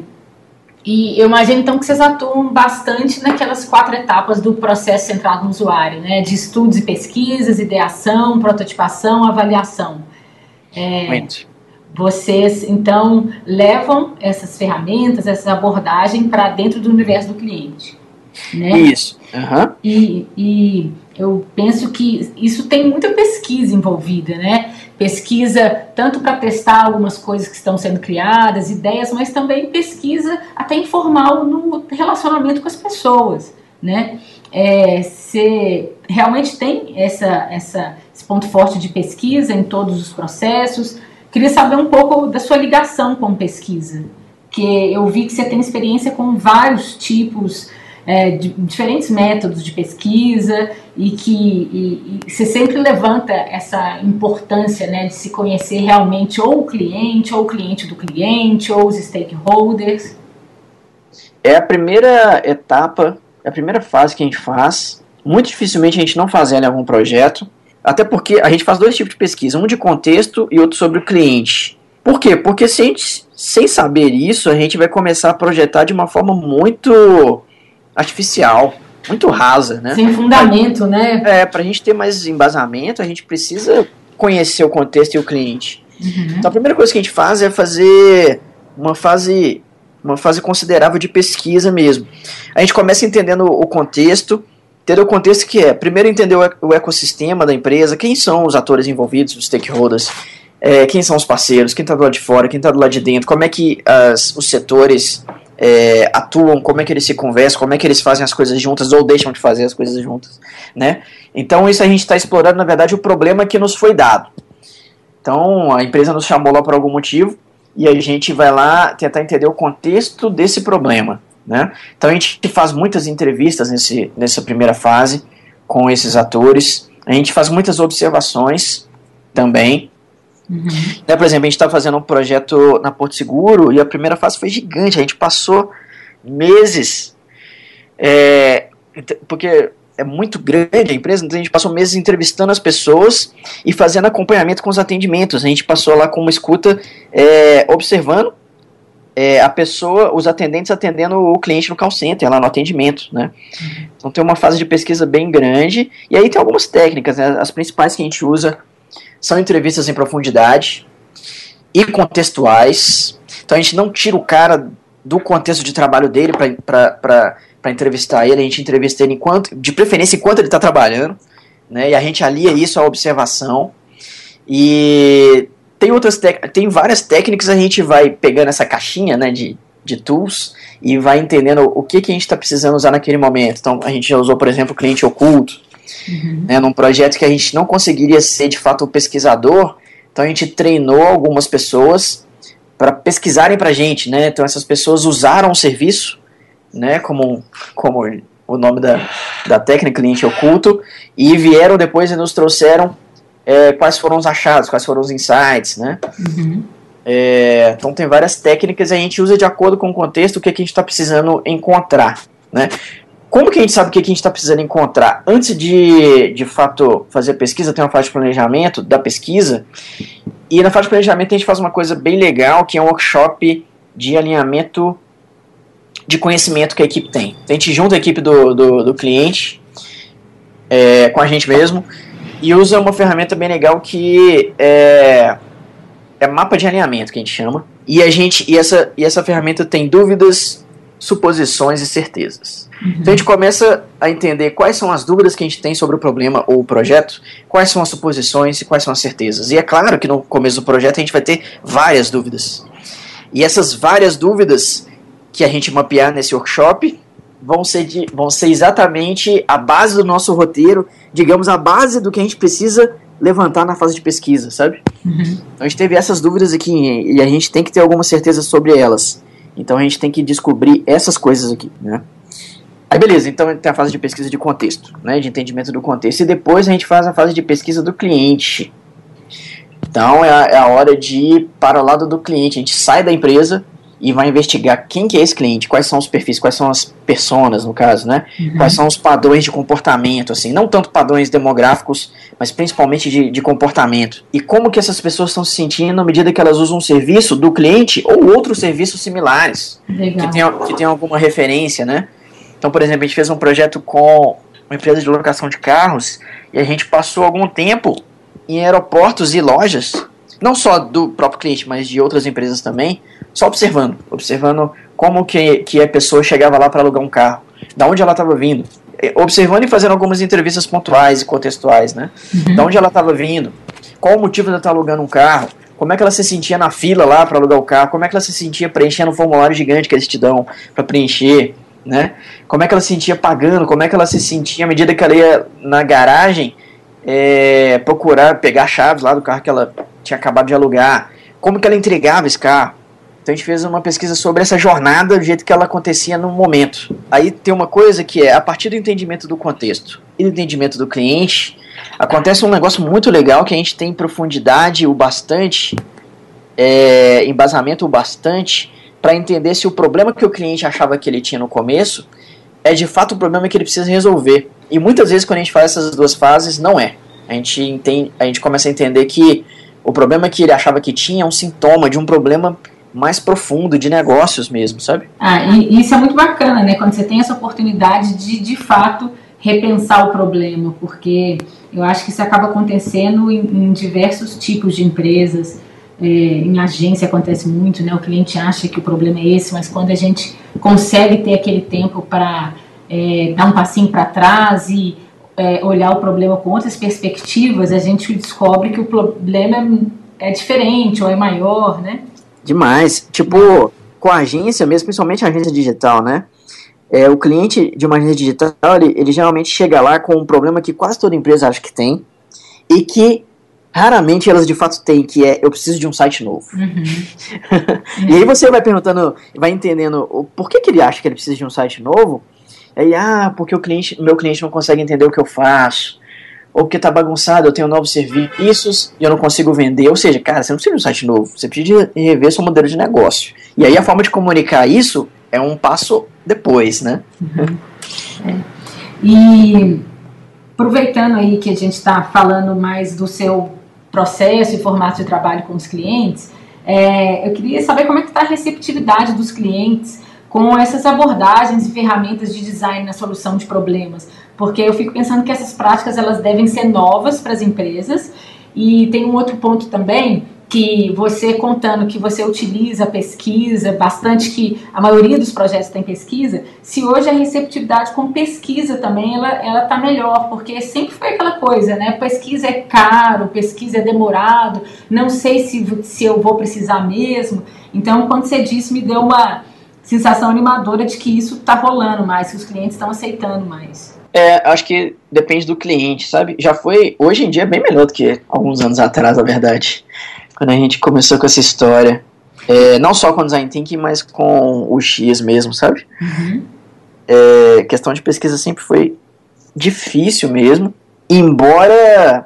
Speaker 1: e eu imagino então que vocês atuam bastante naquelas quatro etapas do processo centrado no usuário, né? De estudos e pesquisas, ideação, prototipação, avaliação. É, Muito. Vocês então levam essas ferramentas, essa abordagem para dentro do universo do cliente. Né?
Speaker 2: Isso. Uhum.
Speaker 1: E, e eu penso que isso tem muita pesquisa envolvida, né? Pesquisa tanto para testar algumas coisas que estão sendo criadas, ideias, mas também pesquisa até informal no relacionamento com as pessoas, né? É, você realmente tem essa, essa, esse ponto forte de pesquisa em todos os processos. Queria saber um pouco da sua ligação com pesquisa, que eu vi que você tem experiência com vários tipos é, de, diferentes métodos de pesquisa e que e, e você sempre levanta essa importância né, de se conhecer realmente ou o cliente, ou o cliente do cliente, ou os stakeholders.
Speaker 2: É a primeira etapa, é a primeira fase que a gente faz. Muito dificilmente a gente não faz ela em algum projeto, até porque a gente faz dois tipos de pesquisa, um de contexto e outro sobre o cliente. Por quê? Porque se a gente, sem saber isso, a gente vai começar a projetar de uma forma muito artificial, muito rasa, né?
Speaker 1: Sem fundamento, né?
Speaker 2: É, para a gente ter mais embasamento, a gente precisa conhecer o contexto e o cliente. Uhum. Então a primeira coisa que a gente faz é fazer uma fase uma fase considerável de pesquisa mesmo. A gente começa entendendo o contexto, entender o contexto que é, primeiro entender o ecossistema da empresa, quem são os atores envolvidos, os stakeholders, é, quem são os parceiros, quem está do lado de fora, quem está do lado de dentro, como é que as, os setores é, atuam, como é que eles se conversam, como é que eles fazem as coisas juntas ou deixam de fazer as coisas juntas, né? Então isso a gente está explorando, na verdade, o problema que nos foi dado. Então a empresa nos chamou lá por algum motivo e a gente vai lá tentar entender o contexto desse problema, né? Então a gente faz muitas entrevistas nesse, nessa primeira fase com esses atores, a gente faz muitas observações também, Uhum. Né, por exemplo, a gente está fazendo um projeto na Porto Seguro e a primeira fase foi gigante. A gente passou meses, é, porque é muito grande a empresa, então a gente passou meses entrevistando as pessoas e fazendo acompanhamento com os atendimentos. A gente passou lá com uma escuta, é, observando é, a pessoa, os atendentes atendendo o cliente no call center, lá no atendimento, né? Então tem uma fase de pesquisa bem grande, e aí tem algumas técnicas, né? As principais que a gente usa são entrevistas em profundidade e contextuais. Então a gente não tira o cara do contexto de trabalho dele para entrevistar ele, a gente entrevista ele enquanto, de preferência enquanto ele está trabalhando. né? E a gente alia isso à observação. E tem outras tem várias técnicas a gente vai pegando essa caixinha, né, de, de tools e vai entendendo o que, que a gente está precisando usar naquele momento. Então a gente já usou, por exemplo, cliente oculto, uhum. né, num projeto que a gente não conseguiria ser de fato o pesquisador, então a gente treinou algumas pessoas para pesquisarem para a gente, né? Então essas pessoas usaram o serviço, né, como, como o nome da, da técnica cliente oculto, e vieram depois e nos trouxeram é, quais foram os achados, quais foram os insights, né? Uhum. É, então tem várias técnicas e a gente usa de acordo com o contexto o que, que a gente está precisando encontrar, né? Como que a gente sabe o que, que a gente está precisando encontrar? Antes de, de fato, fazer a pesquisa, tem uma fase de planejamento da pesquisa, e na fase de planejamento a gente faz uma coisa bem legal, que é um workshop de alinhamento de conhecimento que a equipe tem. Então, a gente junta a equipe do, do, do cliente é, com a gente mesmo e usa uma ferramenta bem legal que é, é mapa de alinhamento que a gente chama. E a gente e essa, e essa ferramenta tem dúvidas, suposições e certezas. Uhum. Então a gente começa a entender quais são as dúvidas que a gente tem sobre o problema ou o projeto, quais são as suposições e quais são as certezas. E é claro que no começo do projeto a gente vai ter várias dúvidas. E essas várias dúvidas que a gente mapear nesse workshop vão ser, de, vão ser exatamente a base do nosso roteiro, digamos, a base do que a gente precisa levantar na fase de pesquisa, sabe? Uhum. Então a gente teve essas dúvidas aqui e a gente tem que ter alguma certeza sobre elas. Então a gente tem que descobrir essas coisas aqui, né? Aí beleza, então tem a fase de pesquisa de contexto, né, de entendimento do contexto, e depois a gente faz a fase de pesquisa do cliente. Então é a, é a hora de ir para o lado do cliente, a gente sai da empresa e vai investigar quem que é esse cliente, quais são os perfis, quais são as personas, no caso, né? Uhum. Quais são os padrões de comportamento, assim, não tanto padrões demográficos, mas principalmente de, de comportamento. E como que essas pessoas estão se sentindo à medida que elas usam um serviço do cliente ou outros serviços similares, Legal. que tem, que tem alguma referência, né? Então, por exemplo, a gente fez um projeto com uma empresa de locação de carros e a gente passou algum tempo em aeroportos e lojas, não só do próprio cliente, mas de outras empresas também, só observando, observando como que, que a pessoa chegava lá para alugar um carro, da onde ela estava vindo, observando e fazendo algumas entrevistas pontuais e contextuais, né? Uhum. Da onde ela estava vindo, qual o motivo de estar tá alugando um carro, como é que ela se sentia na fila lá para alugar o carro, como é que ela se sentia preenchendo um formulário gigante que eles te dão para preencher, né? Como é que ela se sentia pagando, como é que ela se sentia à medida que ela ia na garagem é, procurar pegar chaves lá do carro que ela tinha acabado de alugar, como que ela entregava esse carro, então a gente fez uma pesquisa sobre essa jornada do jeito que ela acontecia no momento. Aí tem uma coisa que é, a partir do entendimento do contexto e do entendimento do cliente, acontece um negócio muito legal que a gente tem profundidade o bastante, é, embasamento o bastante, para entender se o problema que o cliente achava que ele tinha no começo é de fato o problema que ele precisa resolver. E muitas vezes quando a gente faz essas duas fases, não é. A gente, entende, a gente começa a entender que o problema que ele achava que tinha é um sintoma de um problema mais profundo de negócios mesmo, sabe?
Speaker 1: Ah, e isso é muito bacana, né? Quando você tem essa oportunidade de, de fato, repensar o problema, porque eu acho que isso acaba acontecendo em, em diversos tipos de empresas. É, em agência acontece muito, né? O cliente acha que o problema é esse, mas quando a gente consegue ter aquele tempo para é, dar um passinho para trás e é, olhar o problema com outras perspectivas, a gente descobre que o problema é, é diferente ou é maior, né?
Speaker 2: Demais. Tipo, com a agência mesmo, principalmente a agência digital, né? É, o cliente de uma agência digital, ele, ele geralmente chega lá com um problema que quase toda empresa acha que tem e que raramente elas de fato têm, que é eu preciso de um site novo. Uhum. e aí você vai perguntando, vai entendendo o, por que, que ele acha que ele precisa de um site novo. Aí, ah, porque o cliente, meu cliente não consegue entender o que eu faço ou porque tá bagunçado, eu tenho novos serviços e eu não consigo vender. Ou seja, cara, você não precisa de um site novo, você precisa rever seu modelo de negócio. E aí a forma de comunicar isso é um passo depois, né? Uhum.
Speaker 1: É. E aproveitando aí que a gente está falando mais do seu processo e formato de trabalho com os clientes, é, eu queria saber como é que está a receptividade dos clientes com essas abordagens e ferramentas de design na solução de problemas porque eu fico pensando que essas práticas elas devem ser novas para as empresas. E tem um outro ponto também que você contando que você utiliza pesquisa, bastante que a maioria dos projetos tem pesquisa, se hoje a receptividade com pesquisa também ela ela tá melhor, porque sempre foi aquela coisa, né? Pesquisa é caro, pesquisa é demorado, não sei se, se eu vou precisar mesmo. Então, quando você disse, me deu uma sensação animadora de que isso está rolando mais, que os clientes estão aceitando mais.
Speaker 2: É, acho que depende do cliente, sabe? Já foi, hoje em dia é bem melhor do que alguns anos atrás, na verdade quando a gente começou com essa história. É, não só com o design thinking, mas com o X mesmo, sabe? Uhum. É, questão de pesquisa sempre foi difícil mesmo. Embora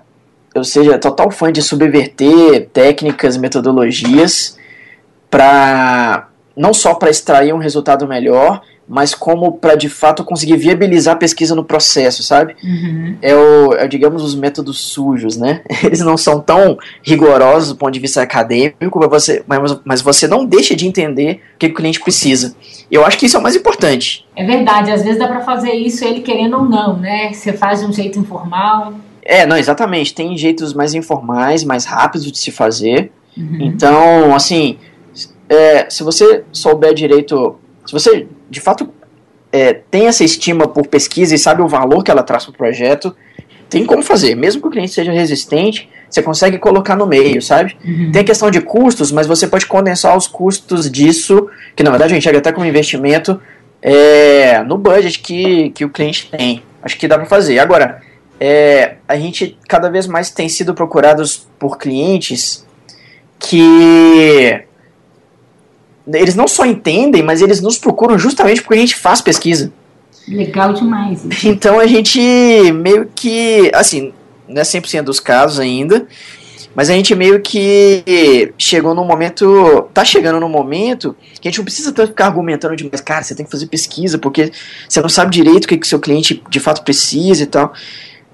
Speaker 2: eu seja total fã de subverter técnicas, metodologias para não só para extrair um resultado melhor, mas como para de fato conseguir viabilizar a pesquisa no processo, sabe? Uhum. É, o, é, digamos, os métodos sujos, né? Eles não são tão rigorosos do ponto de vista acadêmico, mas você, mas, mas você não deixa de entender o que o cliente precisa. Eu acho que isso é o mais importante.
Speaker 1: É verdade, às vezes dá para fazer isso ele querendo ou não, né? Você faz de um jeito informal.
Speaker 2: É, não, exatamente. Tem jeitos mais informais, mais rápidos de se fazer. Uhum. Então, assim, é, se você souber direito se você de fato é, tem essa estima por pesquisa e sabe o valor que ela traz para o projeto, tem como fazer. Mesmo que o cliente seja resistente, você consegue colocar no meio, sabe? Uhum. Tem a questão de custos, mas você pode condensar os custos disso, que na verdade a gente chega até como investimento, é, no budget que, que o cliente tem. Acho que dá para fazer. Agora, é, a gente cada vez mais tem sido procurados por clientes que eles não só entendem, mas eles nos procuram justamente porque a gente faz pesquisa.
Speaker 1: Legal demais.
Speaker 2: Então a gente meio que, assim, não é 100% dos casos ainda, mas a gente meio que chegou num momento, tá chegando num momento que a gente não precisa tanto ficar argumentando demais, cara, você tem que fazer pesquisa porque você não sabe direito o que, que seu cliente de fato precisa e tal.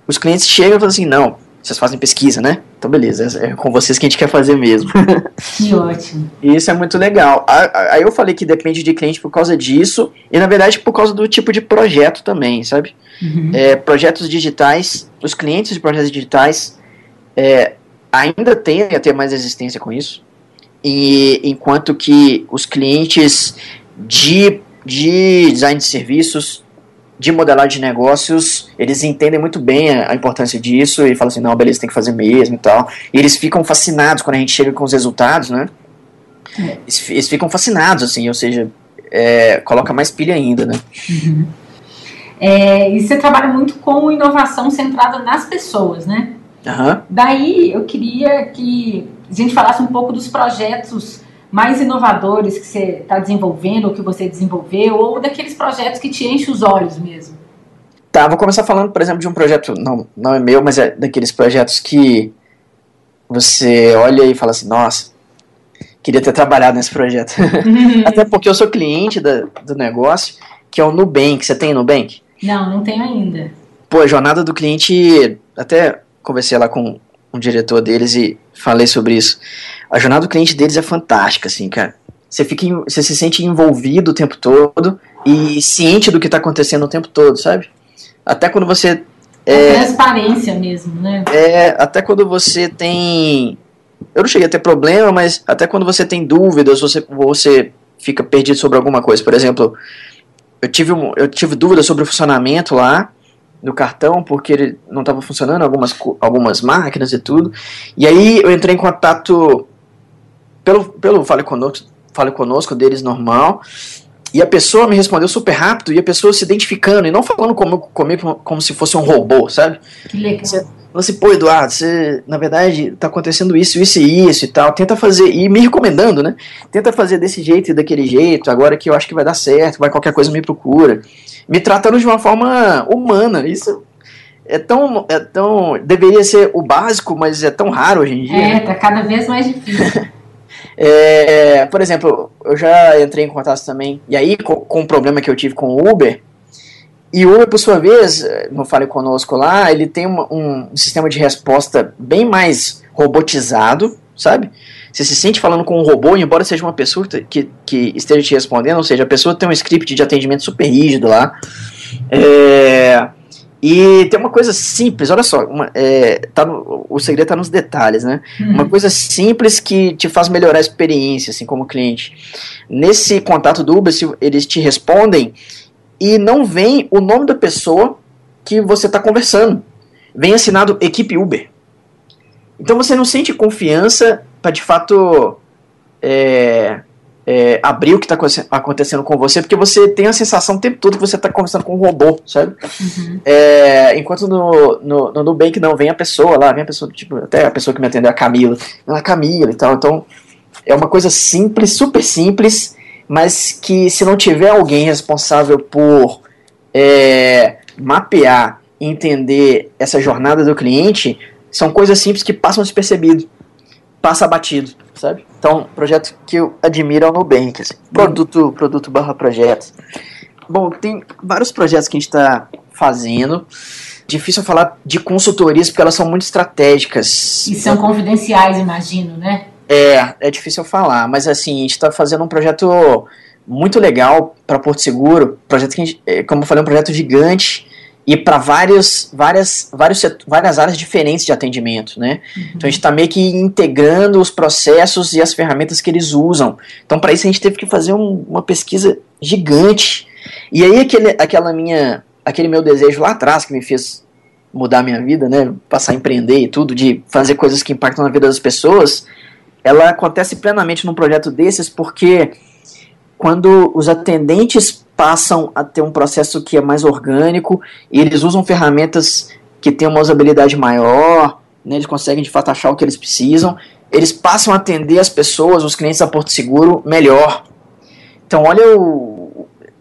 Speaker 2: Os clientes chegam e falam assim, não, vocês fazem pesquisa, né? Então, beleza, é com vocês que a gente quer fazer mesmo.
Speaker 1: Que ótimo.
Speaker 2: Isso é muito legal. Aí eu falei que depende de cliente por causa disso, e na verdade por causa do tipo de projeto também, sabe? Uhum. É, projetos digitais, os clientes de projetos digitais é, ainda tendem a ter mais resistência com isso, e enquanto que os clientes de, de design de serviços de modelagem de negócios, eles entendem muito bem a, a, importância disso e falam assim, não, beleza, tem que fazer mesmo e tal. E eles ficam fascinados quando a gente chega com os resultados, né? É. Eles, eles, ficam fascinados, assim, ou seja, é, coloca mais pilha ainda, né?
Speaker 1: Uhum. É, e você trabalha muito com inovação centrada nas pessoas, né? Uhum. Daí eu queria que a gente falasse um pouco dos projetos mais inovadores que você está desenvolvendo ou que você desenvolveu, ou daqueles projetos que te enchem os olhos mesmo?
Speaker 2: Tá, vou começar falando, por exemplo, de um projeto, não, não é meu, mas é daqueles projetos que você olha e fala assim, nossa, queria ter trabalhado nesse projeto. Até porque eu sou cliente da, do negócio, que é o Nubank. Você tem Nubank?
Speaker 1: Não, não tenho ainda.
Speaker 2: Pô, a jornada do cliente, até conversei lá com um diretor deles e falei sobre isso. A jornada do cliente deles é fantástica, assim, cara. Você, fica, você se sente envolvido o tempo todo e ciente do que está acontecendo o tempo todo, sabe? Até quando você.
Speaker 1: É, transparência mesmo, né?
Speaker 2: É, até quando você tem. Eu não cheguei a ter problema, mas até quando você tem dúvidas, você, você fica perdido sobre alguma coisa. Por exemplo, eu tive, eu tive dúvidas sobre o funcionamento lá do cartão, porque ele não estava funcionando, algumas, algumas máquinas e tudo. E aí eu entrei em contato pelo, pelo Fale Conosco, Fale Conosco deles normal, e a pessoa me respondeu super rápido, e a pessoa se identificando, e não falando comigo, comigo como se fosse um robô, sabe?
Speaker 1: Que legal. Você,
Speaker 2: assim, pô, Eduardo, você, na verdade, tá acontecendo isso, isso e isso e tal, tenta fazer, e me recomendando, né? Tenta fazer desse jeito e daquele jeito, agora que eu acho que vai dar certo, vai qualquer coisa me procura me tratando de uma forma humana. Isso é tão, é tão. Deveria ser o básico, mas é tão raro hoje em dia.
Speaker 1: É, né? tá cada vez mais difícil.
Speaker 2: é, por exemplo, eu já entrei em contato também, e aí com, com o problema que eu tive com o Uber. E o Uber, por sua vez, não fale conosco lá, ele tem uma, um sistema de resposta bem mais robotizado, sabe? Você se sente falando com um robô, embora seja uma pessoa que, que esteja te respondendo, ou seja, a pessoa tem um script de atendimento super rígido lá. É, E tem uma coisa simples, olha só, uma, é, tá no, o segredo está nos detalhes, né? Uhum. Uma coisa simples que te faz melhorar a experiência, assim, como cliente. Nesse contato do Uber, eles te respondem e não vem o nome da pessoa que você está conversando. Vem assinado equipe Uber. Então você não sente confiança para de fato é, é, abrir o que está acontecendo com você, porque você tem a sensação o tempo todo que você está conversando com um robô, sabe? Uhum. É, enquanto no, no, no Nubank não, vem a pessoa lá, vem a pessoa, tipo, até a pessoa que me atendeu, a Camila, ela Camila e tal, então é uma coisa simples, super simples, mas que se não tiver alguém responsável por é, mapear, entender essa jornada do cliente, são coisas simples que passam despercebido, passa batido, sabe? Então, projeto que eu admiro é o Nubank, assim, produto, produto barra projeto. Bom, tem vários projetos que a gente está fazendo. Difícil falar de consultorias porque elas são muito estratégicas.
Speaker 1: E são confidenciais, imagino, né?
Speaker 2: É, é difícil falar, mas assim, a gente está fazendo um projeto muito legal para Porto Seguro, projeto que, gente, é, como eu falei, um projeto gigante e para várias, várias, várias várias áreas diferentes de atendimento, né? Uhum. Então a gente está meio que integrando os processos e as ferramentas que eles usam. Então para isso a gente teve que fazer um, uma pesquisa gigante. E aí aquele, aquela minha, aquele meu desejo lá atrás que me fez mudar a minha vida, né? Passar a empreender e tudo, de fazer coisas que impactam na vida das pessoas, ela acontece plenamente num projeto desses porque quando os atendentes passam a ter um processo que é mais orgânico e eles usam ferramentas que têm uma usabilidade maior, né, eles conseguem de fato achar o que eles precisam, eles passam a atender as pessoas, os clientes da Porto Seguro melhor. Então, olha,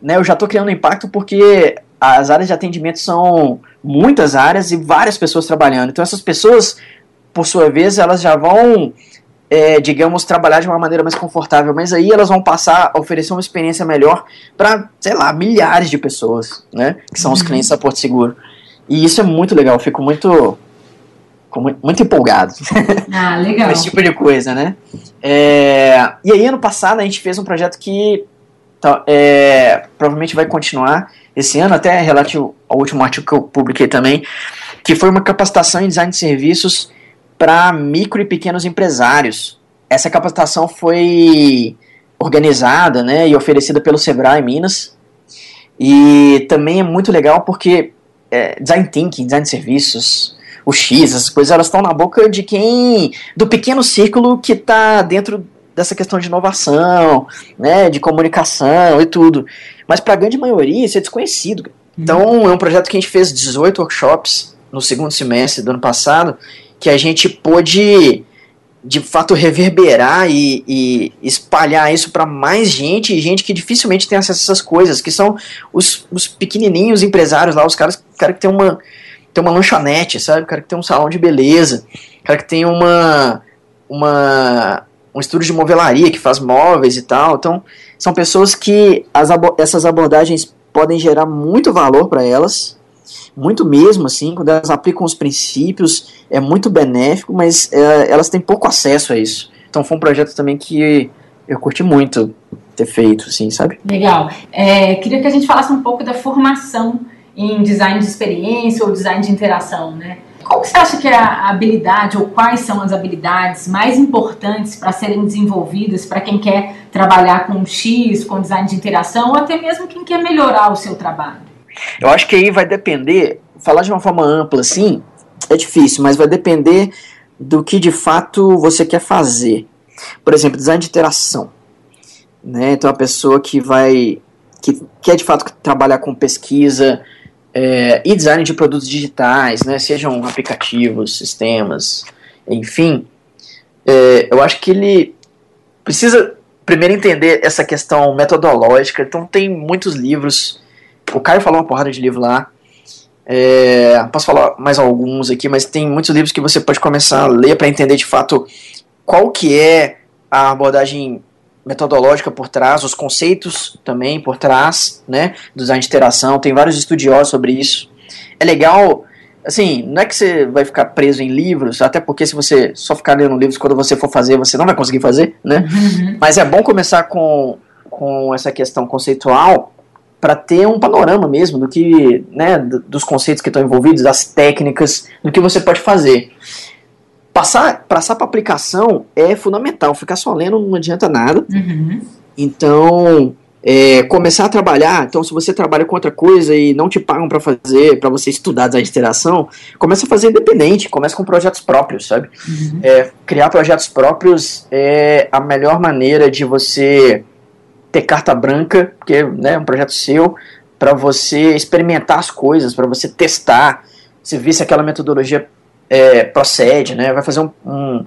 Speaker 2: né, eu já estou criando impacto porque as áreas de atendimento são muitas áreas e várias pessoas trabalhando. Então, essas pessoas, por sua vez, elas já vão é, digamos, trabalhar de uma maneira mais confortável, mas aí elas vão passar a oferecer uma experiência melhor para, sei lá, milhares de pessoas, né? Que são os uhum. clientes da Porto Seguro. E isso é muito legal, eu fico muito, muito empolgado
Speaker 1: ah, legal.
Speaker 2: com esse tipo de coisa, né? É, e aí, ano passado, a gente fez um projeto que tá, é, provavelmente vai continuar esse ano, até relativo ao último artigo que eu publiquei também, que foi uma capacitação em design de serviços para micro e pequenos empresários. Essa capacitação foi organizada né, e oferecida pelo Sebrae Minas. E também é muito legal porque é, design thinking, design de serviços, o X, essas coisas, elas estão na boca de quem. do pequeno círculo que está dentro dessa questão de inovação, né, de comunicação e tudo. Mas para a grande maioria isso é desconhecido. Uhum. Então é um projeto que a gente fez 18 workshops no segundo semestre do ano passado que a gente pôde de fato reverberar e, e espalhar isso para mais gente e gente que dificilmente tem acesso a essas coisas, que são os, os pequenininhos empresários lá, os caras cara que tem uma, tem uma lanchonete, sabe? O cara que tem um salão de beleza, o cara que tem uma, uma um estúdio de movelaria que faz móveis e tal. Então, são pessoas que as, essas abordagens podem gerar muito valor para elas muito mesmo, assim, quando elas aplicam os princípios, é muito benéfico, mas é, elas têm pouco acesso a isso. Então foi um projeto também que eu curti muito ter feito, assim, sabe?
Speaker 1: Legal. É, queria que a gente falasse um pouco da formação em design de experiência ou design de interação, né? Qual você acha que é a habilidade ou quais são as habilidades mais importantes para serem desenvolvidas para quem quer trabalhar com X, com design de interação ou até mesmo quem quer melhorar o seu trabalho?
Speaker 2: Eu acho que aí vai depender, falar de uma forma ampla assim, é difícil, mas vai depender do que de fato você quer fazer. Por exemplo, design de interação. Né? Então, a pessoa que vai. que quer de fato trabalhar com pesquisa é, e design de produtos digitais, né? sejam aplicativos, sistemas, enfim. É, eu acho que ele precisa primeiro entender essa questão metodológica. Então, tem muitos livros o Caio falou uma porrada de livro lá. É, posso falar mais alguns aqui, mas tem muitos livros que você pode começar a ler para entender de fato qual que é a abordagem metodológica por trás, os conceitos também por trás, né, do design de interação. Tem vários estudiosos sobre isso. É legal, assim, não é que você vai ficar preso em livros, até porque se você só ficar lendo livros quando você for fazer, você não vai conseguir fazer, né? Uhum. Mas é bom começar com, com essa questão conceitual para ter um panorama mesmo do que, né, dos conceitos que estão envolvidos, das técnicas, do que você pode fazer. Passar, passar para aplicação é fundamental. Ficar só lendo não adianta nada. Uhum. Então, é, começar a trabalhar. Então, se você trabalha com outra coisa e não te pagam para fazer, para você estudar design de interação, começa a fazer independente. Começa com projetos próprios, sabe? Uhum. É, criar projetos próprios é a melhor maneira de você ter carta branca, porque né, é um projeto seu, para você experimentar as coisas, para você testar, você ver se aquela metodologia é, procede, né? Vai fazer um, um,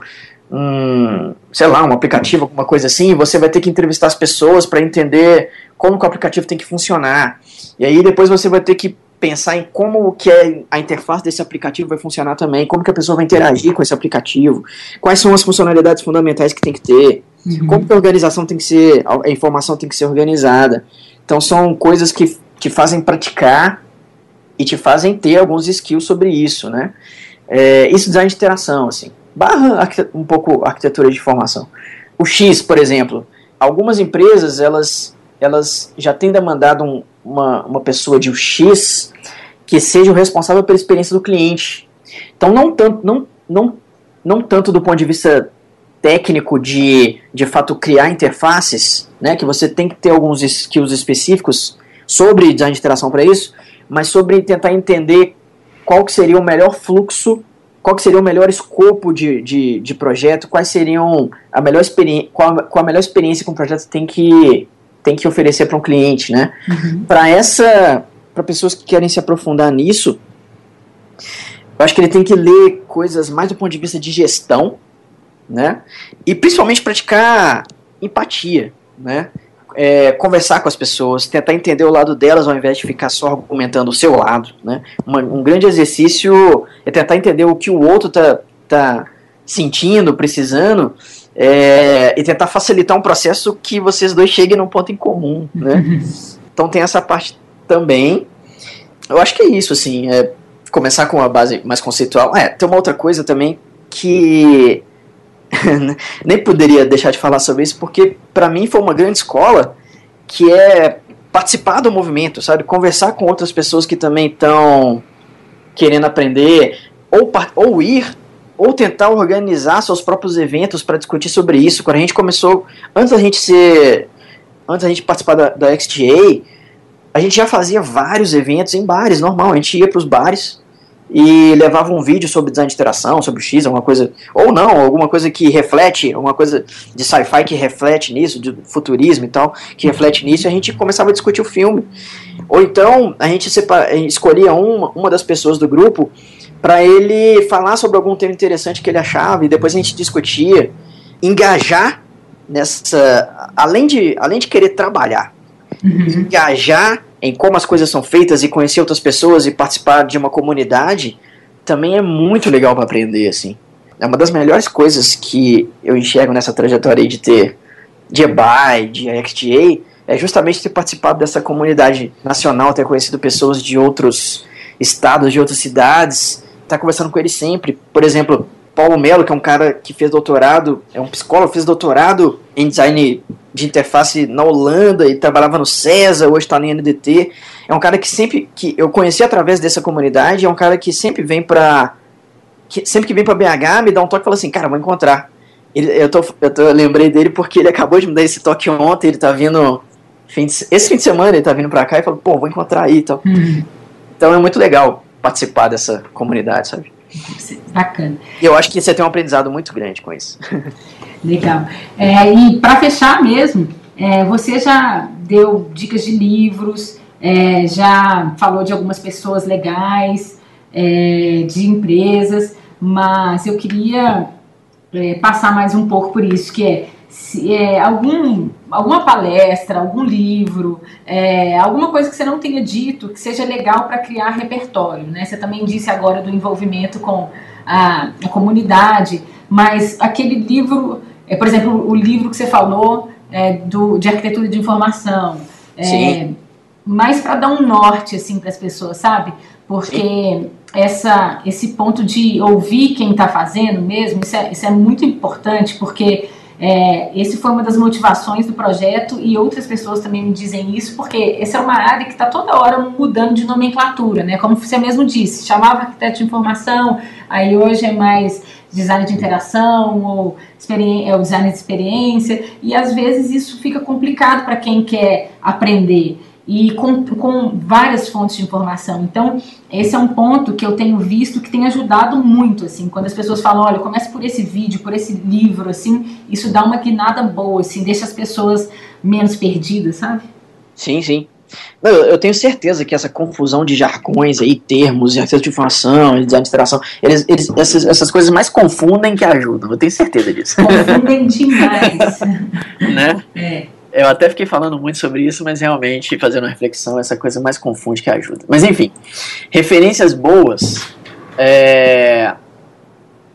Speaker 2: um, sei lá, um aplicativo, alguma coisa assim, você vai ter que entrevistar as pessoas para entender como o aplicativo tem que funcionar. E aí depois você vai ter que pensar em como que é a interface desse aplicativo vai funcionar também, como que a pessoa vai interagir com esse aplicativo, quais são as funcionalidades fundamentais que tem que ter, uhum. como que a organização tem que ser, a informação tem que ser organizada. Então são coisas que te fazem praticar e te fazem ter alguns skills sobre isso, né? É, isso design de interação, assim. Barra um pouco arquitetura de informação. O X, por exemplo, algumas empresas elas, elas já têm demandado um, uma, uma pessoa de UX que seja o responsável pela experiência do cliente. Então, não tanto, não, não, não tanto do ponto de vista técnico de, de fato, criar interfaces, né, que você tem que ter alguns skills específicos sobre design de interação para isso, mas sobre tentar entender qual que seria o melhor fluxo, qual que seria o melhor escopo de, de, de projeto, quais seriam a melhor experiência, qual, qual a melhor experiência que um projeto tem que tem que oferecer para um cliente, né? Uhum. Para essa, para pessoas que querem se aprofundar nisso, eu acho que ele tem que ler coisas mais do ponto de vista de gestão, né? E principalmente praticar empatia, né? É, conversar com as pessoas, tentar entender o lado delas ao invés de ficar só argumentando o seu lado, né? Uma, um grande exercício é tentar entender o que o outro tá, tá sentindo, precisando, é, e tentar facilitar um processo que vocês dois cheguem num ponto em comum, né? então tem essa parte também. Eu acho que é isso, assim, é começar com uma base mais conceitual. É, tem uma outra coisa também que nem poderia deixar de falar sobre isso, porque para mim foi uma grande escola que é participar do movimento, sabe? Conversar com outras pessoas que também estão querendo aprender, ou, ou ir ou tentar organizar seus próprios eventos para discutir sobre isso. Quando a gente começou, antes da gente ser, antes da gente participar da, da XTA, a gente já fazia vários eventos em bares, normal. A gente ia para os bares e levava um vídeo sobre design de interação, sobre X, alguma coisa, ou não, alguma coisa que reflete, alguma coisa de sci-fi que reflete nisso, de futurismo e tal, que reflete nisso, e a gente começava a discutir o filme. Ou então a gente separa, escolhia uma, uma das pessoas do grupo para ele falar sobre algum tema interessante que ele achava e depois a gente discutia, engajar nessa, além de, além de querer trabalhar, uhum. engajar em como as coisas são feitas e conhecer outras pessoas e participar de uma comunidade, também é muito legal para aprender assim. É uma das melhores coisas que eu enxergo nessa trajetória de ter de EBAI, de XTA, é justamente ter participado dessa comunidade nacional, ter conhecido pessoas de outros estados, de outras cidades, tá conversando com ele sempre. Por exemplo, Paulo Melo, que é um cara que fez doutorado, é um psicólogo, fez doutorado em design de interface na Holanda e trabalhava no CESA, hoje está na NDT. É um cara que sempre que eu conheci através dessa comunidade, é um cara que sempre vem para sempre que vem para BH me dá um toque e fala assim, cara, vou encontrar. Ele, eu, tô, eu, tô, eu lembrei dele porque ele acabou de me dar esse toque ontem, ele tá vindo fim de, esse fim de semana ele tá vindo para cá e falou, pô, vou encontrar aí e tal. Uhum. Então é muito legal participar dessa comunidade, sabe?
Speaker 1: Bacana.
Speaker 2: E eu acho que você tem um aprendizado muito grande com isso.
Speaker 1: Legal. É, e para fechar mesmo, é, você já deu dicas de livros, é, já falou de algumas pessoas legais, é, de empresas, mas eu queria é, passar mais um pouco por isso, que é se, é, algum, alguma palestra, algum livro, é, alguma coisa que você não tenha dito que seja legal para criar repertório. Né? Você também disse agora do envolvimento com a, a comunidade, mas aquele livro, é, por exemplo, o livro que você falou é, do, de arquitetura de informação. É, Sim. mais para dar um norte assim para as pessoas, sabe? Porque essa, esse ponto de ouvir quem está fazendo mesmo, isso é, isso é muito importante, porque É, esse foi uma das motivações do projeto e outras pessoas também me dizem isso, porque essa é uma área que está toda hora mudando de nomenclatura, né? Como você mesmo disse, chamava arquiteto de informação, aí hoje é mais design de interação ou é o design de experiência, e às vezes isso fica complicado para quem quer aprender e com, com várias fontes de informação. Então, esse é um ponto que eu tenho visto que tem ajudado muito, assim, quando as pessoas falam, olha, comece por esse vídeo, por esse livro, assim, isso dá uma guinada boa, assim, deixa as pessoas menos perdidas, sabe?
Speaker 2: Sim, sim. Não, eu tenho certeza que essa confusão de jargões aí, termos, acesso de informação, de administração, eles, eles, essas, essas coisas mais confundem que ajudam. Eu tenho certeza disso.
Speaker 1: Confundem demais.
Speaker 2: né? É. Eu até fiquei falando muito sobre isso, mas realmente, fazendo uma reflexão, essa coisa mais confunde que ajuda. Mas enfim, referências boas. É...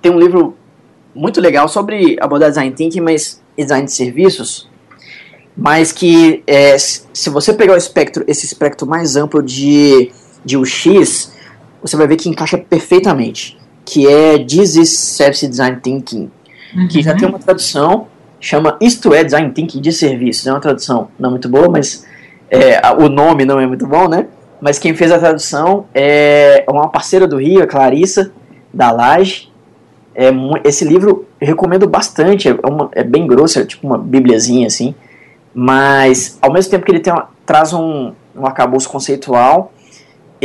Speaker 2: Tem um livro muito legal sobre abordar design thinking, mas design de serviços, mas que é, se você pegar o espectro, esse espectro mais amplo de, de UX, você vai ver que encaixa perfeitamente, que é This is Service Design Thinking, uhum. que já tem uma tradução chama Isto é Design Thinking de Serviços. É uma tradução não muito boa, mas é, o nome não é muito bom, né? Mas quem fez a tradução é uma parceira do Rio, a Clarissa, da Laje. É, esse livro recomendo bastante, é, uma, é bem grosso, é tipo uma bibliazinha assim, mas ao mesmo tempo que ele tem uma, traz um, um arcabouço conceitual,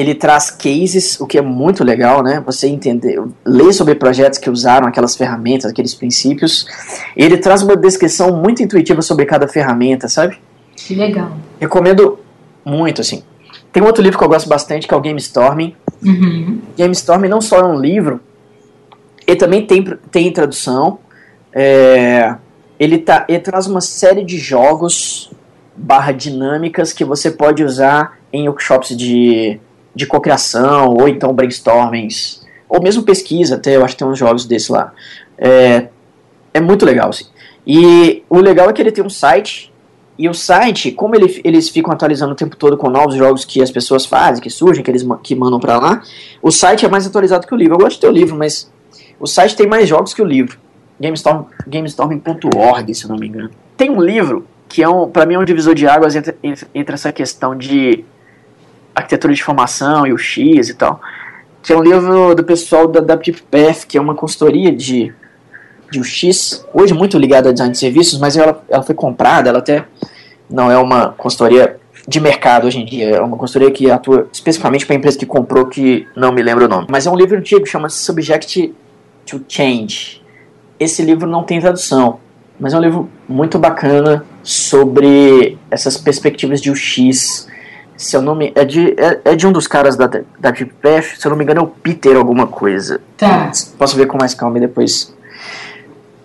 Speaker 2: ele traz cases, o que é muito legal, né? Você entender, ler sobre projetos que usaram aquelas ferramentas, aqueles princípios. Ele traz uma descrição muito intuitiva sobre cada ferramenta, sabe?
Speaker 1: Que legal.
Speaker 2: Recomendo muito, assim. Tem um outro livro que eu gosto bastante, que é o Game Storming. Uhum. Game Storming não só é um livro, ele também tem, tem tradução. É, ele, tá, ele traz uma série de jogos barra dinâmicas que você pode usar em workshops de de cocriação, ou então brainstormings, ou mesmo pesquisa, até eu acho que tem uns jogos desses lá. É, é muito legal, assim. E o legal é que ele tem um site, e o site, como ele, eles ficam atualizando o tempo todo com novos jogos que as pessoas fazem, que surgem, que eles que mandam para lá, o site é mais atualizado que o livro. Eu gosto de ter o livro, mas o site tem mais jogos que o livro. GameStorm, GameStorming.org, se não me engano. Tem um livro que é um, para mim é um divisor de águas entre, entre essa questão de arquitetura de informação e o X e tal, que é um livro do pessoal da WPF, que é uma consultoria de, de UX, hoje muito ligada a design de serviços, mas ela, ela foi comprada, ela até não é uma consultoria de mercado hoje em dia, é uma consultoria que atua especificamente para a empresa que comprou, que não me lembro o nome. Mas é um livro antigo, chama-se Subject to Change. Esse livro não tem tradução, mas é um livro muito bacana sobre essas perspectivas de UX, se eu não me. É de, é, é de um dos caras da, da Deep Path, se eu não me engano é o Peter alguma coisa.
Speaker 1: Tá.
Speaker 2: Posso ver com mais calma e depois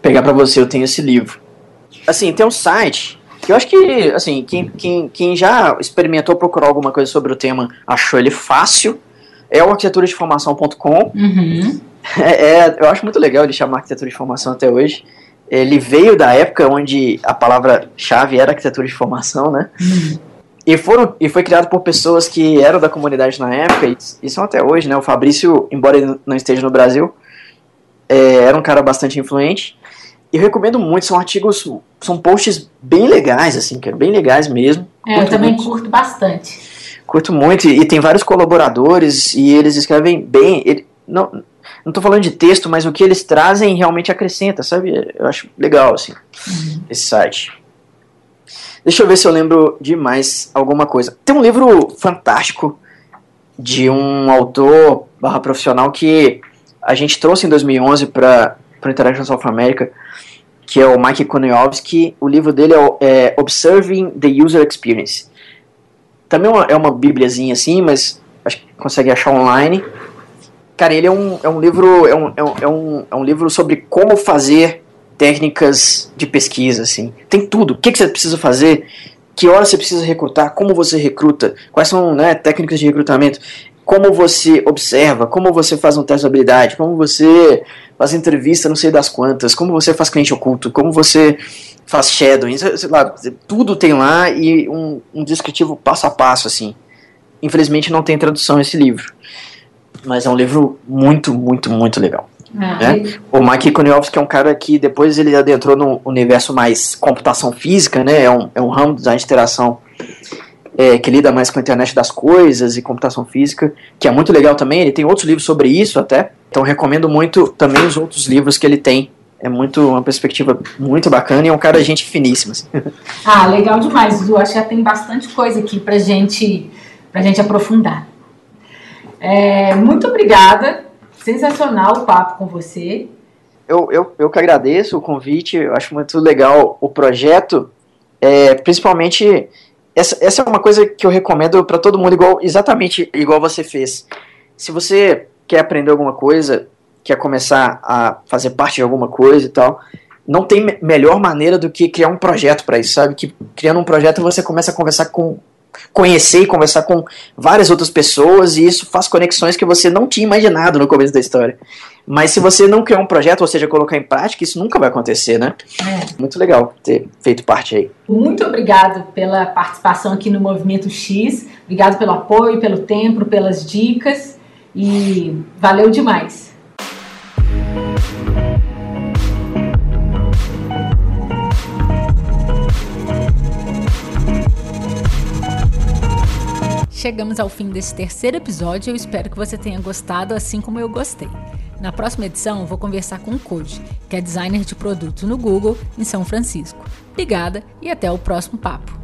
Speaker 2: pegar para você, eu tenho esse livro. Assim, tem um site que eu acho que, assim, quem, quem, quem já experimentou procurar alguma coisa sobre o tema achou ele fácil. É o arquiteturadeinformação.com.
Speaker 1: Uhum.
Speaker 2: É, é, eu acho muito legal ele chamar arquitetura de informação até hoje. Ele veio da época onde a palavra-chave era arquitetura de informação, né? Uhum. E, foram, e foi criado por pessoas que eram da comunidade na época, e, e são até hoje, né? O Fabrício, embora ele não esteja no Brasil, é, era um cara bastante influente. E eu recomendo muito, são artigos, são posts bem legais, assim, que é bem legais mesmo.
Speaker 1: É, eu também muito. curto bastante.
Speaker 2: Curto muito, e, e, tem vários colaboradores, e eles escrevem bem. Ele, não, não tô falando de texto, mas o que eles trazem realmente acrescenta, sabe? Eu acho legal, assim, uhum. esse site. Deixa eu ver se eu lembro de mais alguma coisa. Tem um livro fantástico de um autor barra profissional que a gente trouxe em 2011 para o Interaction South America, que é o Mike Koniowski. O livro dele é, é Observing the User Experience. Também é uma, é uma bibliazinha assim, mas acho que consegue achar online. Cara, ele é um, é um livro é um, é, um, é, um, é um livro sobre como fazer técnicas de pesquisa, assim. Tem tudo. O que, que você precisa fazer? Que hora você precisa recrutar? Como você recruta? Quais são né, técnicas de recrutamento? Como você observa? Como você faz um teste de habilidade? Como você faz entrevista, não sei das quantas? Como você faz cliente oculto? Como você faz shadowing? Sei lá, tudo tem lá e um, um descritivo passo a passo, assim. Infelizmente não tem tradução esse livro. Mas é um livro muito, muito, muito legal. Ah, né? O Mike Kuniowski é um cara que depois ele adentrou no universo mais computação física, né? É um, é um ramo da interação é, que lida mais com a internet das coisas e computação física, que é muito legal também. Ele tem outros livros sobre isso até. Então recomendo muito também os outros livros que ele tem. É muito uma perspectiva muito bacana e é um cara de gente finíssima. Assim.
Speaker 1: Ah, legal demais, Eu Acho que já tem bastante coisa aqui pra gente, pra gente aprofundar. É, muito obrigada. Sensacional o papo com você.
Speaker 2: Eu, eu, eu que agradeço o convite, eu acho muito legal o projeto, é, principalmente essa, essa é uma coisa que eu recomendo para todo mundo, igual, exatamente igual você fez. Se você quer aprender alguma coisa, quer começar a fazer parte de alguma coisa e tal, não tem melhor maneira do que criar um projeto para isso, sabe? Que criando um projeto você começa a conversar com conhecer e conversar com várias outras pessoas e isso faz conexões que você não tinha imaginado no começo da história. Mas se você não criar um projeto, ou seja, colocar em prática, isso nunca vai acontecer, né? É. Muito legal ter feito parte aí.
Speaker 1: Muito obrigado pela participação aqui no Movimento X. Obrigado pelo apoio, pelo tempo, pelas dicas e valeu demais. Chegamos ao fim desse terceiro episódio e eu espero que você tenha gostado assim como eu gostei. Na próxima edição, vou conversar com o Code, que é designer de produto no Google, em São Francisco. Obrigada e até o próximo papo.